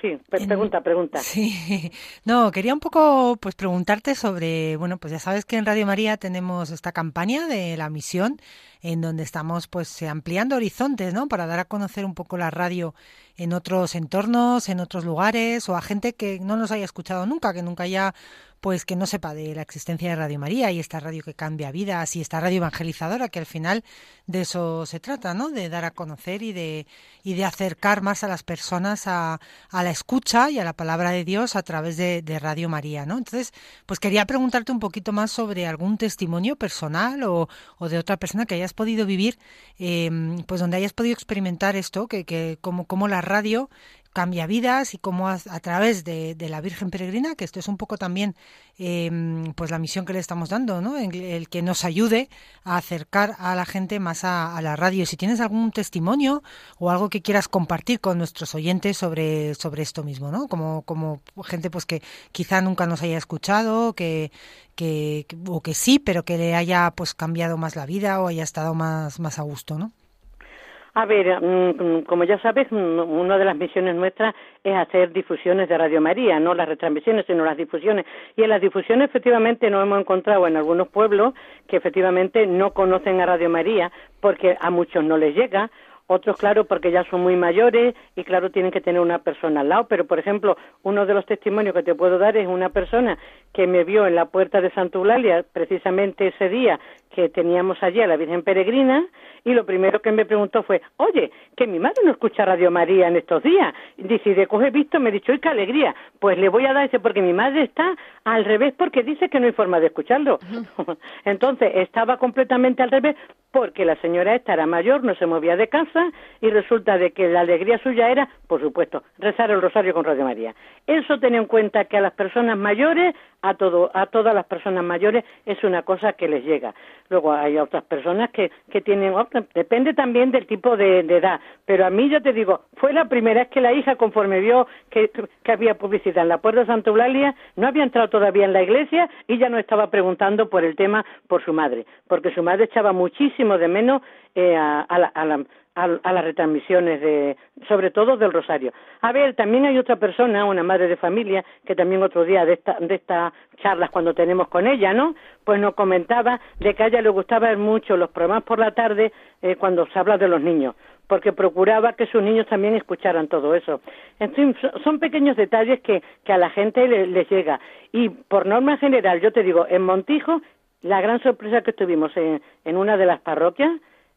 Sí, pregunta, pregunta. Sí, no, quería un poco pues preguntarte sobre, bueno, pues ya sabes que en Radio María tenemos esta campaña de la misión en donde estamos pues ampliando horizontes, ¿no? Para dar a conocer un poco la radio en otros entornos, en otros lugares o a gente que no nos haya escuchado nunca, que nunca haya pues que no sepa de la existencia de Radio María y esta radio que cambia vidas y esta radio evangelizadora que al final de eso se trata, ¿no? De dar a conocer y de y de acercar más a las personas a, a la escucha y a la palabra de Dios a través de, Radio María, ¿no? Entonces, pues quería preguntarte un poquito más sobre algún testimonio personal o, o de otra persona que hayas podido vivir, eh, pues donde hayas podido experimentar esto, que, que como, como la radio cambia vidas y cómo a, través de, la Virgen Peregrina, que esto es un poco también em, pues la misión que le estamos dando, ¿no? El, que nos ayude a acercar a la gente más a, la radio. Si tienes algún testimonio o algo que quieras compartir con nuestros oyentes sobre, sobre esto mismo, ¿no? Como, como gente pues que quizá nunca nos haya escuchado, que, que, o que sí, pero que le haya pues cambiado más la vida o haya estado más, más a gusto, ¿no? A ver, mm, como ya sabes, mm, una de las misiones nuestras es hacer difusiones de Radio María, no las retransmisiones, sino las difusiones. Y en las difusiones efectivamente nos hemos encontrado en algunos pueblos que efectivamente no conocen a Radio María porque a muchos no les llega, otros, claro, porque ya son muy mayores y, claro, tienen que tener una persona al lado. Pero, por ejemplo, uno de los testimonios que te puedo dar es una persona que me vio en la puerta de Santa Eulalia, precisamente ese día que teníamos allí a la Virgen Peregrina, y lo primero que me preguntó fue, oye, que mi madre no escucha Radio María en estos días. Y dice, y de coge visto, me dicho, ¡ay, qué alegría! Pues le voy a dar ese, porque mi madre está al revés porque dice que no hay forma de escucharlo. Entonces, estaba completamente al revés porque la señora esta era mayor, no se movía de casa y resulta de que la alegría suya era, por supuesto, rezar el rosario con Radio María. Eso ten en cuenta que a las personas mayores, a todo, a todas las personas mayores es una cosa que les llega. Luego hay otras personas que, que tienen, depende también del tipo de, edad, pero a mí yo te digo, fue la primera vez que la hija, conforme vio que, que había publicidad en la puerta de Santa Eulalia, no había entrado todavía en la iglesia y ya no estaba preguntando por el tema por su madre, porque su madre echaba muchísimo de menos eh, a, a, la, a, la, a, las retransmisiones de, sobre todo del Rosario. A ver, también hay otra persona, una madre de familia, que también otro día de de estas charlas cuando tenemos con ella, ¿no? Pues nos comentaba de que a ella le gustaba mucho los programas por la tarde eh, cuando se habla de los niños porque procuraba que sus niños también escucharan todo eso. En fin, son pequeños detalles que, que a la gente les llega. Y por norma general, yo te digo, en Montijo, la gran sorpresa que tuvimos en, en una de las parroquias,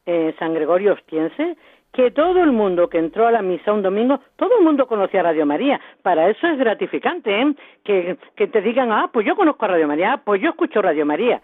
eh, San Gregorio Ostiense, que todo el mundo que entró a la misa un domingo, todo el mundo conocía a Radio María. Para eso es gratificante, ¿eh? Que, que te digan, ah, pues yo conozco a Radio María, ah, pues yo escucho Radio María.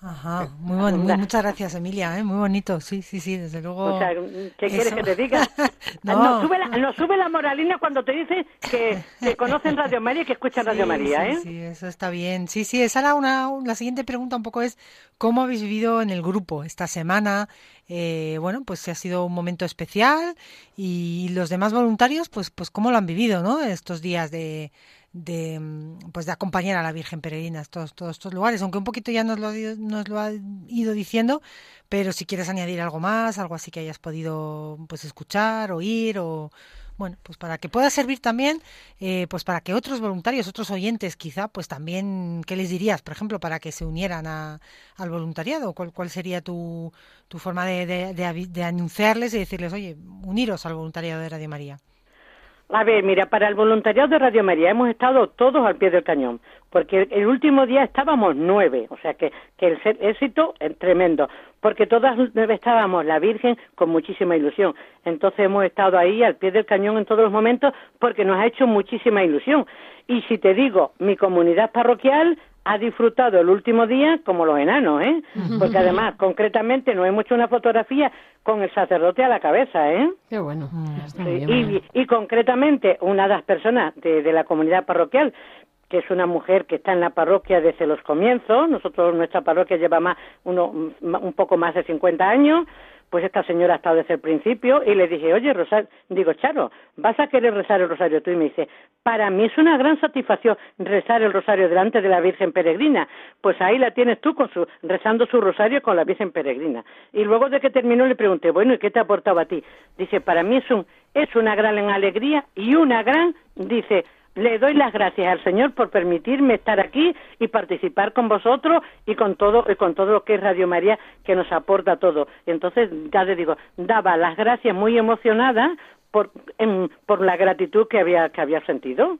Ajá, muy, bueno, muchas gracias Emilia, ¿eh? muy bonito, sí, sí, sí, desde luego. O sea, ¿qué quieres que te diga? no. nos, sube la, moralina cuando te dice que, que conocen Radio María y que escuchan Radio María, ¿eh? Sí, eso está bien. Sí, sí, esa era una, la siguiente pregunta un poco es, ¿cómo habéis vivido en el grupo esta semana? Eh, bueno, pues ha sido un momento especial y los demás voluntarios, pues, pues cómo lo han vivido, ¿no? Estos días de de mm, pues de acompañar a la Virgen Peregrina a todos, estos lugares, aunque un poquito ya nos lo, nos lo ha ido diciendo, pero si quieres añadir algo más, algo así que hayas podido pues escuchar, oír o bueno, pues para que pueda servir también, eh, pues para que otros voluntarios, otros oyentes quizá, pues también, ¿qué les dirías, por ejemplo, para que se unieran a, al voluntariado? ¿Cuál, cuál sería tu, tu forma de, de, de anunciarles y decirles, oye, uniros al voluntariado de Radio María? A ver, mira, para el voluntariado de Radio María hemos estado todos al pie del cañón, porque el último día estábamos nueve, o sea que, que el éxito es tremendo, porque todas nueve estábamos la Virgen con muchísima ilusión. Entonces hemos estado ahí al pie del cañón en todos los momentos porque nos ha hecho muchísima ilusión. Y si te digo, mi comunidad parroquial ha disfrutado el último día como los enanos, ¿eh? Porque además, concretamente, nos hemos hecho una fotografía con el sacerdote a la cabeza, ¿eh? Qué bueno. y, y, concretamente, una de las personas de, de la comunidad parroquial que es una mujer que está en la parroquia desde los comienzos. Nosotros, nuestra parroquia lleva más, uno, un poco más de 50 años pues esta señora ha estado desde el principio y le dije, oye, Rosario, digo, Charo, ¿vas a querer rezar el rosario tú? Y me dice, para mí es una gran satisfacción rezar el rosario delante de la Virgen Peregrina. Pues ahí la tienes tú con su, rezando su rosario con la Virgen Peregrina. Y luego de que terminó le pregunté, bueno, ¿y qué te ha aportado a ti? Dice, para mí es, un, es una gran alegría y una gran, dice, le doy las gracias al Señor por permitirme estar aquí y participar con vosotros y con todo y con todo lo que es Radio María que nos aporta todo. Entonces, ya le digo, daba las gracias muy emocionada por, por la gratitud que había que había sentido.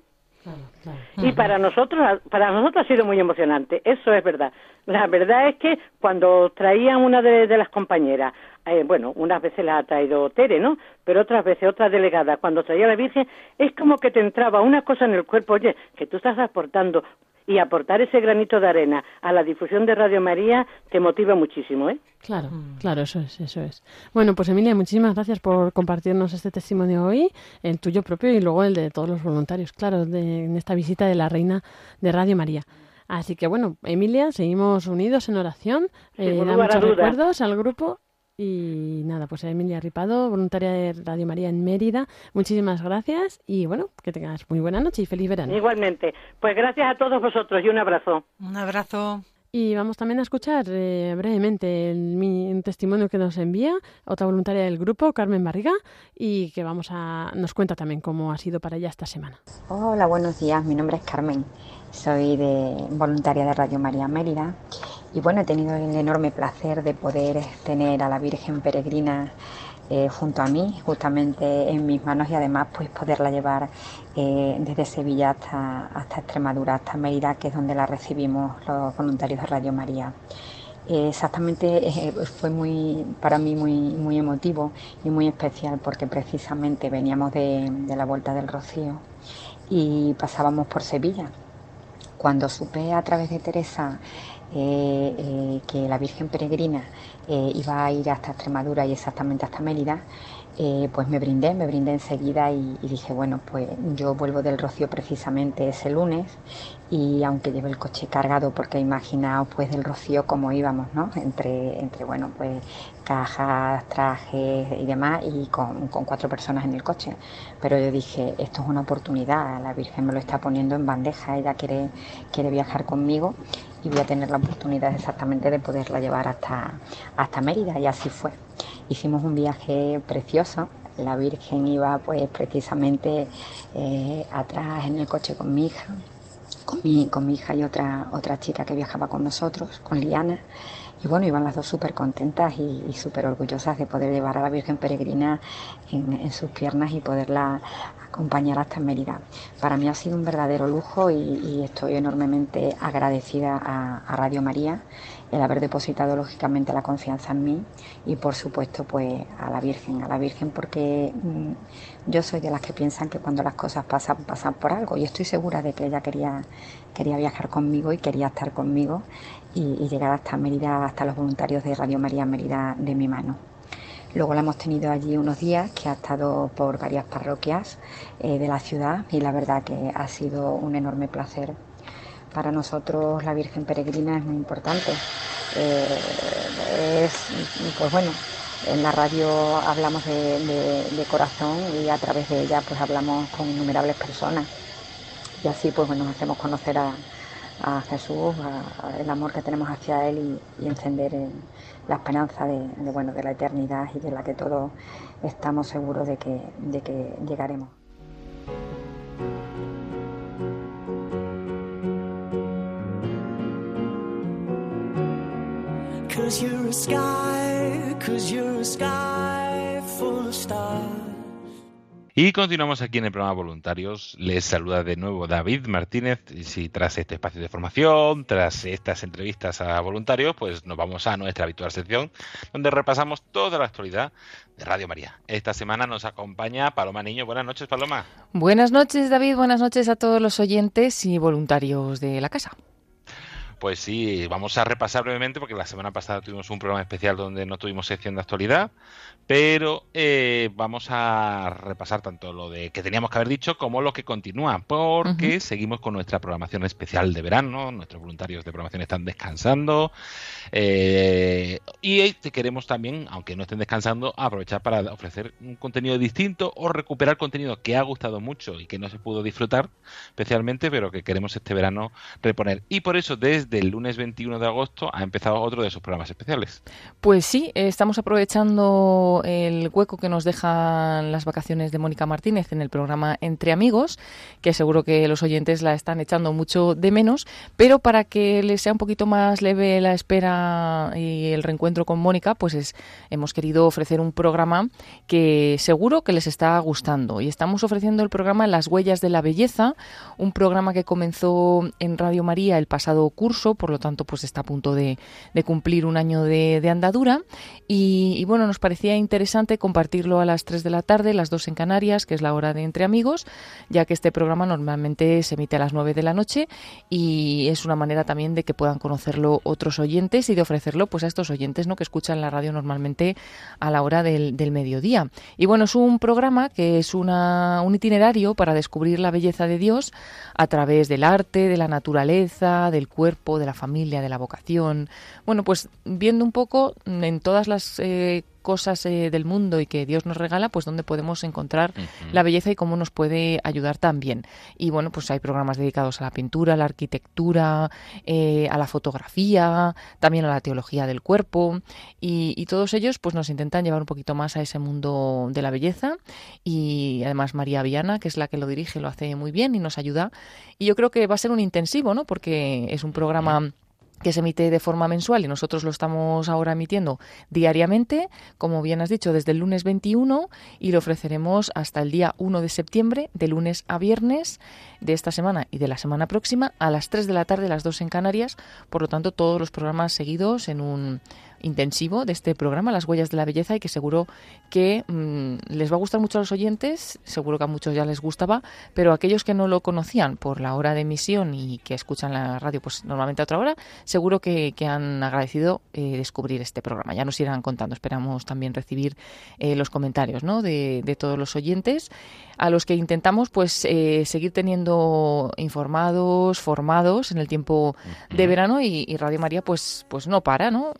Y para nosotros, para nosotros ha sido muy emocionante, eso es verdad. La verdad es que cuando traían una de, las compañeras, eh, bueno, unas veces la ha traído Tere, ¿no? Pero otras veces otra delegada, cuando traía a la Virgen, es como que te entraba una cosa en el cuerpo, oye, que tú estás aportando y aportar ese granito de arena a la difusión de Radio María te motiva muchísimo, ¿eh? Claro, mm. claro, eso es, eso es. Bueno, pues Emilia, muchísimas gracias por compartirnos este testimonio hoy, el tuyo propio y luego el de todos los voluntarios, claro, de, en esta visita de la Reina de Radio María. Así que bueno, Emilia, seguimos unidos en oración, eh, muchos recuerdos al grupo y nada, pues Emilia Ripado, voluntaria de Radio María en Mérida, muchísimas gracias y bueno, que tengas muy buena noche y feliz verano. Igualmente, pues gracias a todos vosotros y un abrazo. Un abrazo. Y vamos también a escuchar eh, brevemente el, testimonio que nos envía otra voluntaria del grupo, Carmen Barriga, y que vamos a nos cuenta también cómo ha sido para ella esta semana. Hola, buenos días. Mi nombre es Carmen. Soy de voluntaria de Radio María Mérida y bueno, he tenido el enorme placer de poder tener a la Virgen Peregrina eh, junto a mí, justamente en mis manos y además pues poderla llevar eh, desde Sevilla hasta, Extremadura, hasta Mérida, que es donde la recibimos los voluntarios de Radio María. exactamente fue muy para mí muy muy emotivo y muy especial porque precisamente veníamos de la vuelta del Rocío y pasábamos por Sevilla. Cuando supe a través de Teresa eh, eh, que la Virgen Peregrina eh, iba a ir hasta Extremadura y exactamente hasta Mérida, pues me brindé, me brindé enseguida y, dije, bueno, pues yo vuelvo del Rocío precisamente ese lunes y aunque lleve el coche cargado, porque imaginaos pues del Rocío cómo íbamos, ¿no? Entre, entre bueno, pues cajas, trajes y demás y con, con cuatro personas en el coche. Pero yo dije, esto es una oportunidad, la Virgen me lo está poniendo en bandeja, ella quiere, quiere viajar conmigo y voy a tener la oportunidad exactamente de poderla llevar hasta, hasta Mérida y así fue. Hicimos un viaje precioso, la Virgen iba pues precisamente eh, atrás en el coche con mi hija, con mi, con mi hija y otra, otra chica que viajaba con nosotros, con Liana. Y bueno, iban las dos súper contentas y, súper orgullosas de poder llevar a la Virgen Peregrina en, sus piernas y poderla acompañar hasta Mérida. Para mí ha sido un verdadero lujo y, estoy enormemente agradecida a, Radio María el haber depositado lógicamente la confianza en mí y por supuesto pues a la Virgen, a la Virgen porque mm, yo soy de las que piensan que cuando las cosas pasan, pasan por algo y estoy segura de que ella quería, quería viajar conmigo y quería estar conmigo y, llegar hasta Mérida, hasta los voluntarios de Radio María Mérida de mi mano. Luego la hemos tenido allí unos días, que ha estado por varias parroquias eh, de la ciudad y la verdad que ha sido un enorme placer. Para nosotros la Virgen Peregrina es muy importante. Eh, es, pues bueno, en la radio hablamos de, corazón y a través de ella pues hablamos con innumerables personas. Y así pues bueno, nos hacemos conocer a, Jesús, el amor que tenemos hacia Él y, encender la esperanza de, bueno, de la eternidad y de la que todos estamos seguros de que, de que llegaremos. Y continuamos aquí en el programa Voluntarios. Les saluda de nuevo David Martínez. Y si tras este espacio de formación, tras estas entrevistas a voluntarios, pues nos vamos a nuestra habitual sección, donde repasamos toda la actualidad de Radio María. Esta semana nos acompaña Paloma Niño. Buenas noches, Paloma. Buenas noches, David. Buenas noches a todos los oyentes y voluntarios de la casa. Pues sí, vamos a repasar brevemente porque la semana pasada tuvimos un programa especial donde no tuvimos sección de actualidad, pero eh, vamos a repasar tanto lo de que teníamos que haber dicho como lo que continúa, porque seguimos con nuestra programación especial de verano, nuestros voluntarios de programación están descansando eh, y queremos también, aunque no estén descansando, aprovechar para ofrecer un contenido distinto o recuperar contenido que ha gustado mucho y que no se pudo disfrutar especialmente, pero que queremos este verano reponer. Y por eso desde el lunes 21 de agosto ha empezado otro de sus programas especiales. Pues sí, estamos aprovechando el hueco que nos dejan las vacaciones de Mónica Martínez en el programa Entre Amigos, que seguro que los oyentes la están echando mucho de menos, pero para que les sea un poquito más leve la espera y el reencuentro con Mónica, pues es, hemos querido ofrecer un programa que seguro que les está gustando. Y estamos ofreciendo el programa Las Huellas de la Belleza, un programa que comenzó en Radio María el pasado curso, por lo tanto, pues está a punto de, cumplir un año de, andadura. Y, bueno, nos parecía interesante compartirlo a las 3 de la tarde, las 2 en Canarias, que es la hora de Entre Amigos, ya que este programa normalmente se emite a las 9 de la noche y es una manera también de que puedan conocerlo otros oyentes y de ofrecerlo pues a estos oyentes ¿no? que escuchan la radio normalmente a la hora del, mediodía. Y bueno, es un programa que es una, un itinerario para descubrir la belleza de Dios a través del arte, de la naturaleza, del cuerpo, de la familia, de la vocación. Bueno, pues viendo un poco en todas las eh, cosas eh, del mundo y que Dios nos regala, pues dónde podemos encontrar la belleza y cómo nos puede ayudar también. Y bueno, pues hay programas dedicados a la pintura, a la arquitectura, eh, a la fotografía, también a la teología del cuerpo y, todos ellos pues nos intentan llevar un poquito más a ese mundo de la belleza y además María Viana, que es la que lo dirige, lo hace muy bien y nos ayuda. Y yo creo que va a ser un intensivo, ¿no? Porque es un programa que se emite de forma mensual y nosotros lo estamos ahora emitiendo diariamente, como bien has dicho, desde el lunes 21 y lo ofreceremos hasta el día 1 de septiembre, de lunes a viernes de esta semana y de la semana próxima, a las 3 de la tarde, las 2 en Canarias. Por lo tanto, todos los programas seguidos en un intensivo de este programa, Las Huellas de la Belleza, y que seguro que mm, les va a gustar mucho a los oyentes, seguro que a muchos ya les gustaba, pero aquellos que no lo conocían por la hora de emisión y que escuchan la radio pues normalmente a otra hora, seguro que, han agradecido eh, descubrir este programa. Ya nos irán contando, esperamos también recibir eh, los comentarios ¿no? de, de, todos los oyentes, a los que intentamos pues eh, seguir teniendo informados, formados en el tiempo de verano y, Radio María pues, pues no para, ¿no?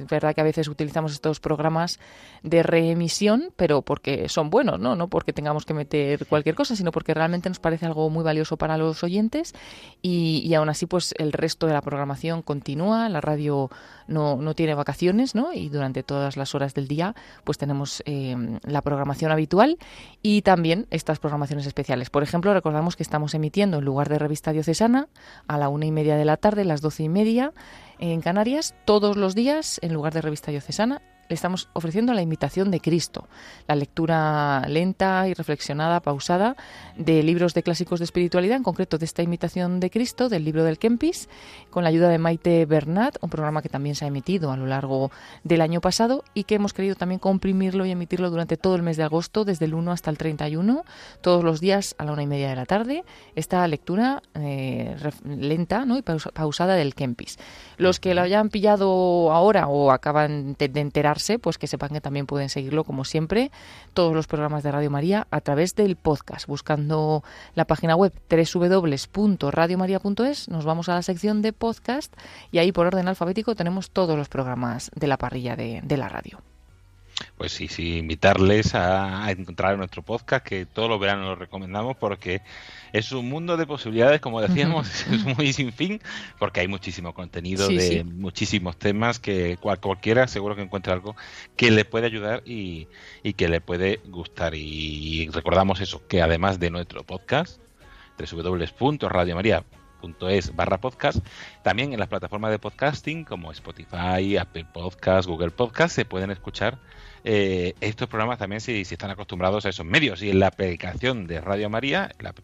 Es verdad que a veces utilizamos estos programas de reemisión, pero porque son buenos, ¿no? No porque tengamos que meter cualquier cosa, sino porque realmente nos parece algo muy valioso para los oyentes y, aún así pues el resto de la programación continúa, la radio no, no tiene vacaciones, ¿no? Y durante todas las horas del día pues tenemos eh, la programación habitual y también estas programaciones especiales. Por ejemplo, recordamos que estamos emitiendo en lugar de revista diocesana a la una y media de la tarde, las doce y media, en Canarias todos los días en lugar de revista diocesana estamos ofreciendo la imitación de Cristo, la lectura lenta y reflexionada, pausada, de libros de clásicos de espiritualidad, en concreto de esta imitación de Cristo, del libro del Kempis, con la ayuda de Maite Bernat, un programa que también se ha emitido a lo largo del año pasado y que hemos querido también comprimirlo y emitirlo durante todo el mes de agosto, desde el 1 hasta el 31, todos los días a la una y media de la tarde, esta lectura eh, lenta y pausada del Kempis. Los que lo hayan pillado ahora o acaban de enterar pues que sepan que también pueden seguirlo, como siempre, todos los programas de Radio María a través del podcast, buscando la página web www.radiomaria.es, nos vamos a la sección de podcast y ahí por orden alfabético tenemos todos los programas de la parrilla de, la radio pues sí, sí, invitarles a, a, encontrar nuestro podcast, que todos los veranos lo recomendamos porque es un mundo de posibilidades, como decíamos, es muy sin fin, porque hay muchísimo contenido de muchísimos temas que cualquiera seguro que encuentre algo que le puede ayudar y, que le puede gustar. Y recordamos eso, que además de nuestro podcast, www.radiomaria.es barra podcast, también en las plataformas de podcasting como Spotify, Apple Podcast, Google Podcast, se pueden escuchar eh, estos programas también si, están acostumbrados a esos medios. Y en la aplicación de Radio María, la app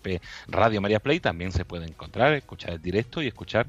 Radio María Play, también se puede encontrar, escuchar el directo y escuchar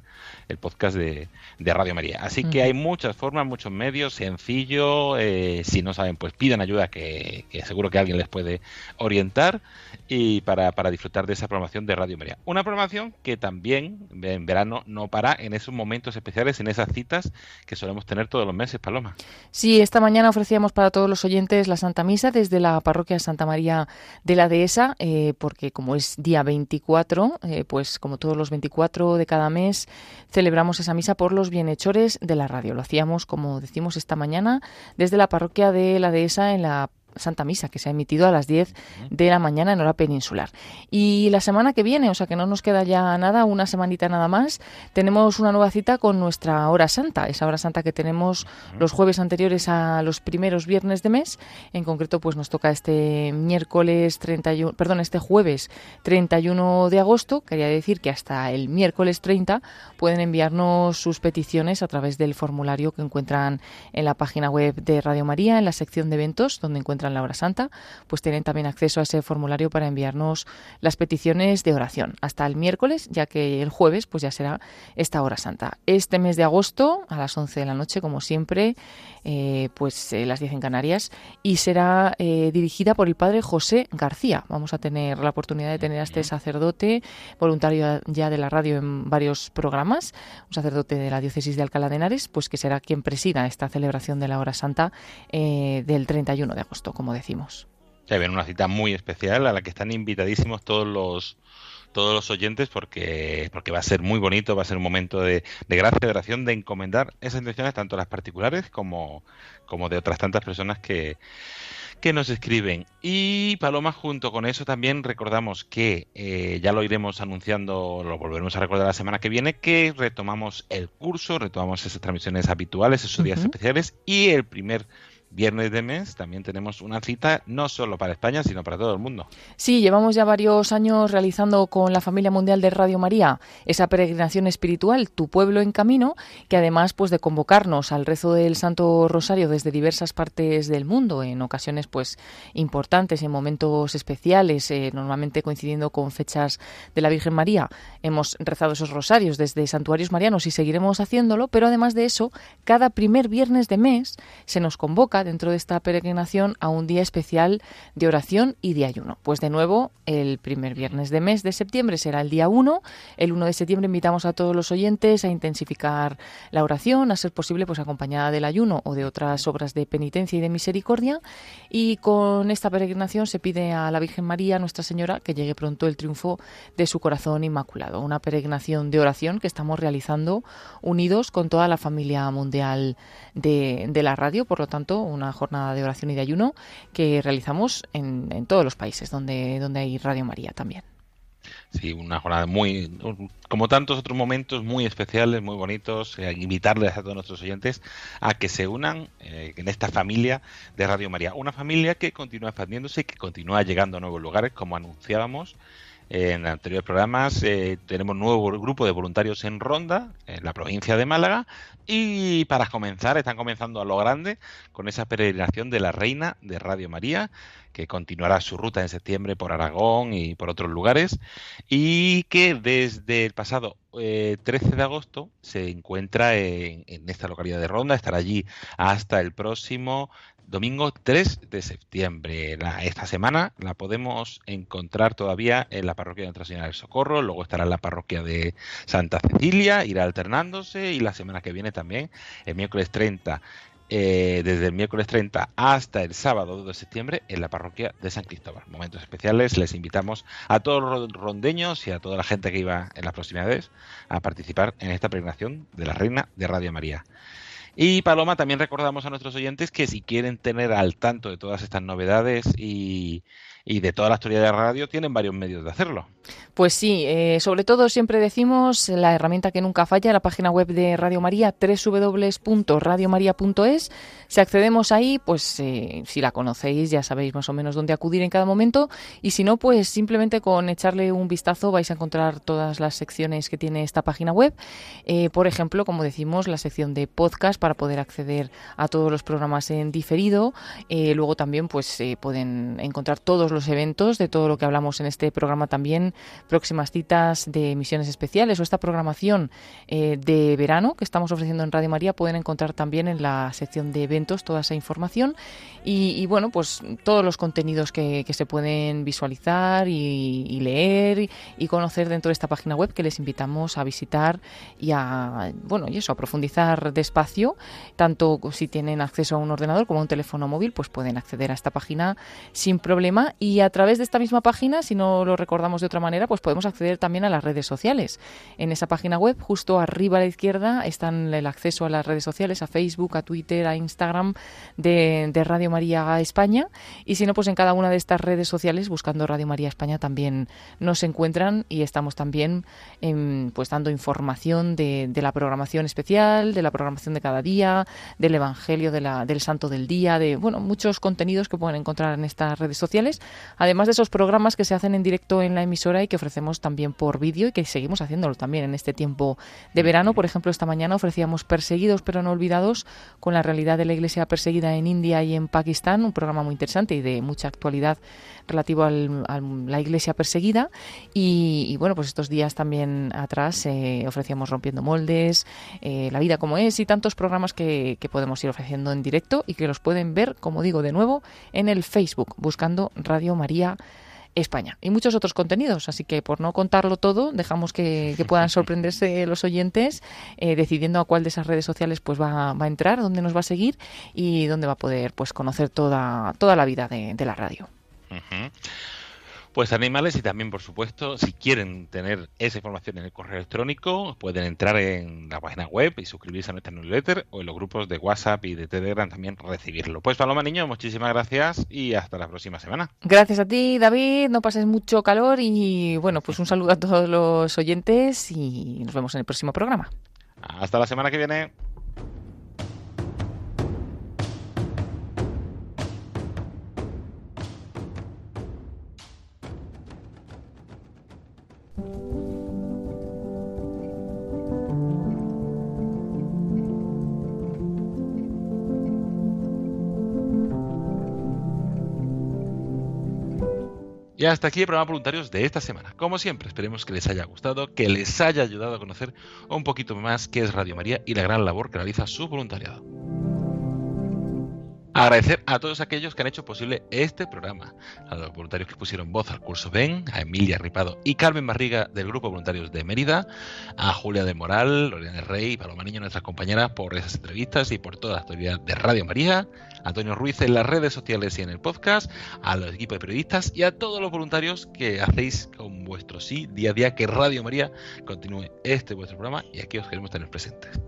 el podcast de, Radio María. Así que hay muchas formas, muchos medios, sencillo. Eh, si no saben, pues pidan ayuda, que, seguro que alguien les puede orientar y para, para disfrutar de esa programación de Radio María. Una programación que también en verano no para en esos momentos especiales, en esas citas que solemos tener todos los meses, Paloma. Sí, esta mañana ofrecíamos para todos todos los oyentes la Santa Misa desde la parroquia Santa María de la Dehesa, eh, porque como es día 24, eh, pues como todos los 24 de cada mes, celebramos esa misa por los bienhechores de la radio. Lo hacíamos, como decimos esta mañana, desde la parroquia de la Dehesa en la Santa Misa, que se ha emitido a las 10 de la mañana en hora peninsular. Y la semana que viene, o sea que no nos queda ya nada, una semanita nada más, tenemos una nueva cita con nuestra hora santa, esa hora santa que tenemos los jueves anteriores a los primeros viernes de mes. En concreto, pues nos toca este miércoles 31, perdón, este jueves 31 de agosto. Quería decir que hasta el miércoles 30 pueden enviarnos sus peticiones a través del formulario que encuentran en la página web de Radio María, en la sección de eventos, donde encuentran la hora santa, pues tienen también acceso a ese formulario para enviarnos las peticiones de oración hasta el miércoles, ya que el jueves pues ya será esta hora santa. Este mes de agosto a las 11 de la noche, como siempre, eh, pues eh, las 10 en Canarias, y será eh, dirigida por el padre José García. Vamos a tener la oportunidad de tener a este sacerdote, voluntario ya de la radio en varios programas, un sacerdote de la diócesis de Alcalá de Henares, pues que será quien presida esta celebración de la hora santa del 31 de agosto como decimos. Ya ven, una cita muy especial a la que están invitadísimos todos los todos los oyentes porque, porque va a ser muy bonito, va a ser un momento de, de gracia, de oración, de encomendar esas intenciones, tanto las particulares como, como de otras tantas personas que, que nos escriben. Y Paloma, junto con eso también recordamos que eh, ya lo iremos anunciando, lo volveremos a recordar la semana que viene, que retomamos el curso, retomamos esas transmisiones habituales, esos días especiales y el primer viernes de mes también tenemos una cita no solo para España, sino para todo el mundo. Sí, llevamos ya varios años realizando con la familia mundial de Radio María esa peregrinación espiritual, Tu pueblo en camino, que además pues de convocarnos al rezo del Santo Rosario desde diversas partes del mundo, en ocasiones pues importantes, en momentos especiales, eh, normalmente coincidiendo con fechas de la Virgen María, hemos rezado esos rosarios desde santuarios marianos y seguiremos haciéndolo, pero además de eso, cada primer viernes de mes se nos convoca dentro de esta peregrinación a un día especial de oración y de ayuno. Pues de nuevo, el primer viernes de mes de septiembre será el día 1. El 1 de septiembre invitamos a todos los oyentes a intensificar la oración, a ser posible pues acompañada del ayuno o de otras obras de penitencia y de misericordia. Y con esta peregrinación se pide a la Virgen María, Nuestra Señora, que llegue pronto el triunfo de su corazón inmaculado. Una peregrinación de oración que estamos realizando unidos con toda la familia mundial de, de la radio, por lo tanto, una jornada de oración y de ayuno que realizamos en, todos los países donde, donde hay Radio María también. Sí, una jornada muy, como tantos otros momentos muy especiales, muy bonitos. Eh, invitarles a todos nuestros oyentes a que se unan eh, en esta familia de Radio María. Una familia que continúa expandiéndose y que continúa llegando a nuevos lugares, como anunciábamos en anteriores programas. Eh, tenemos nuevo grupo de voluntarios en Ronda, en la provincia de Málaga. Y para comenzar, están comenzando a lo grande con esa peregrinación de la Reina de Radio María que continuará su ruta en septiembre por Aragón y por otros lugares, y que desde el pasado 13 eh, de agosto se encuentra en, esta localidad de Ronda, estará allí hasta el próximo domingo 3 de septiembre. esta semana la podemos encontrar todavía en la parroquia de Nuestra Señora del Socorro, luego estará en la parroquia de Santa Cecilia, irá alternándose y la semana que viene también, el miércoles 30 eh, desde el miércoles 30 hasta el sábado 2 de septiembre en la parroquia de San Cristóbal. Momentos especiales, les invitamos a todos los rondeños y a toda la gente que iba en las proximidades a participar en esta peregrinación de la Reina de Radio María. Y Paloma, también recordamos a nuestros oyentes que si quieren tener al tanto de todas estas novedades y, de toda la historia de radio tienen varios medios de hacerlo. Pues sí, eh, sobre todo siempre decimos la herramienta que nunca falla, la página web de Radio María, www.radiomaria.es. Si accedemos ahí, pues eh, si la conocéis ya sabéis más o menos dónde acudir en cada momento y si no, pues simplemente con echarle un vistazo vais a encontrar todas las secciones que tiene esta página web. Eh, por ejemplo, como decimos, la sección de podcast para poder acceder a todos los programas en diferido. luego también pues pueden encontrar todos los eventos, de todo lo que hablamos en este programa también, próximas citas de emisiones especiales o esta programación eh, de verano que estamos ofreciendo en Radio María pueden encontrar también en la sección de eventos toda esa información y, bueno, pues todos los contenidos que, se pueden visualizar y, leer y, conocer dentro de esta página web que les invitamos a visitar y a, bueno, y eso, a profundizar despacio, tanto si tienen acceso a un ordenador como a un teléfono móvil, pues pueden acceder a esta página sin problema y a través de esta misma página, si no lo recordamos de otra manera, pues podemos acceder también a las redes sociales. En esa página web, justo arriba a la izquierda, están el acceso a las redes sociales, a Facebook, a Twitter, a Instagram de, Radio María España. Y si no, pues en cada una de estas redes sociales, buscando Radio María España, también nos encuentran y estamos también em, pues dando información de, la programación especial, de la programación de cada día, del Evangelio de la, del Santo del Día, de bueno, muchos contenidos que pueden encontrar en estas redes sociales además de esos programas que se hacen en directo en la emisora y que ofrecemos también por vídeo y que seguimos haciéndolo también en este tiempo de verano. Por ejemplo, esta mañana ofrecíamos Perseguidos pero no olvidados con la realidad de la iglesia perseguida en India y en Pakistán, un programa muy interesante y de mucha actualidad relativo a la iglesia perseguida. Y, bueno, pues estos días también atrás eh, ofrecíamos Rompiendo Moldes, eh, La vida como es y tantos programas que, que podemos ir ofreciendo en directo y que los pueden ver, como digo de nuevo, en el Facebook, buscando Radio María España y muchos otros contenidos. Así que por no contarlo todo, dejamos que, puedan sorprenderse los oyentes eh, decidiendo a cuál de esas redes sociales pues va, va, a entrar, dónde nos va a seguir y dónde va a poder pues conocer toda, toda la vida de, la radio pues animales y también, por supuesto, si quieren tener esa información en el correo electrónico, pueden entrar en la página web y suscribirse a nuestra newsletter o en los grupos de WhatsApp y de Telegram también recibirlo. Pues Paloma Niño, muchísimas gracias y hasta la próxima semana. Gracias a ti, David. No pases mucho calor y bueno, pues un saludo a todos los oyentes y nos vemos en el próximo programa. Hasta la semana que viene. Y hasta aquí el programa voluntarios de esta semana. Como siempre, esperemos que les haya gustado, que les haya ayudado a conocer un poquito más qué es Radio María y la gran labor que realiza su voluntariado. Agradecer a todos aquellos que han hecho posible este programa, a los voluntarios que pusieron voz al curso Ben, a Emilia Ripado y Carmen Barriga del Grupo Voluntarios de Mérida, a Julia de Moral, Lorena Rey y Paloma Niño, nuestras compañeras, por esas entrevistas y por toda la actualidad de Radio María, a Antonio Ruiz en las redes sociales y en el podcast, a los equipos de periodistas y a todos los voluntarios que hacéis con vuestro sí día a día que Radio María continúe este vuestro programa y aquí os queremos tener presentes.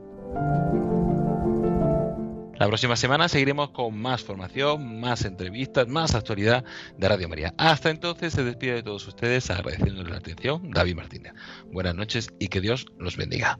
La próxima semana seguiremos con más formación, más entrevistas, más actualidad de Radio María. Hasta entonces se despide de todos ustedes agradeciéndoles la atención David Martínez. Buenas noches y que Dios los bendiga.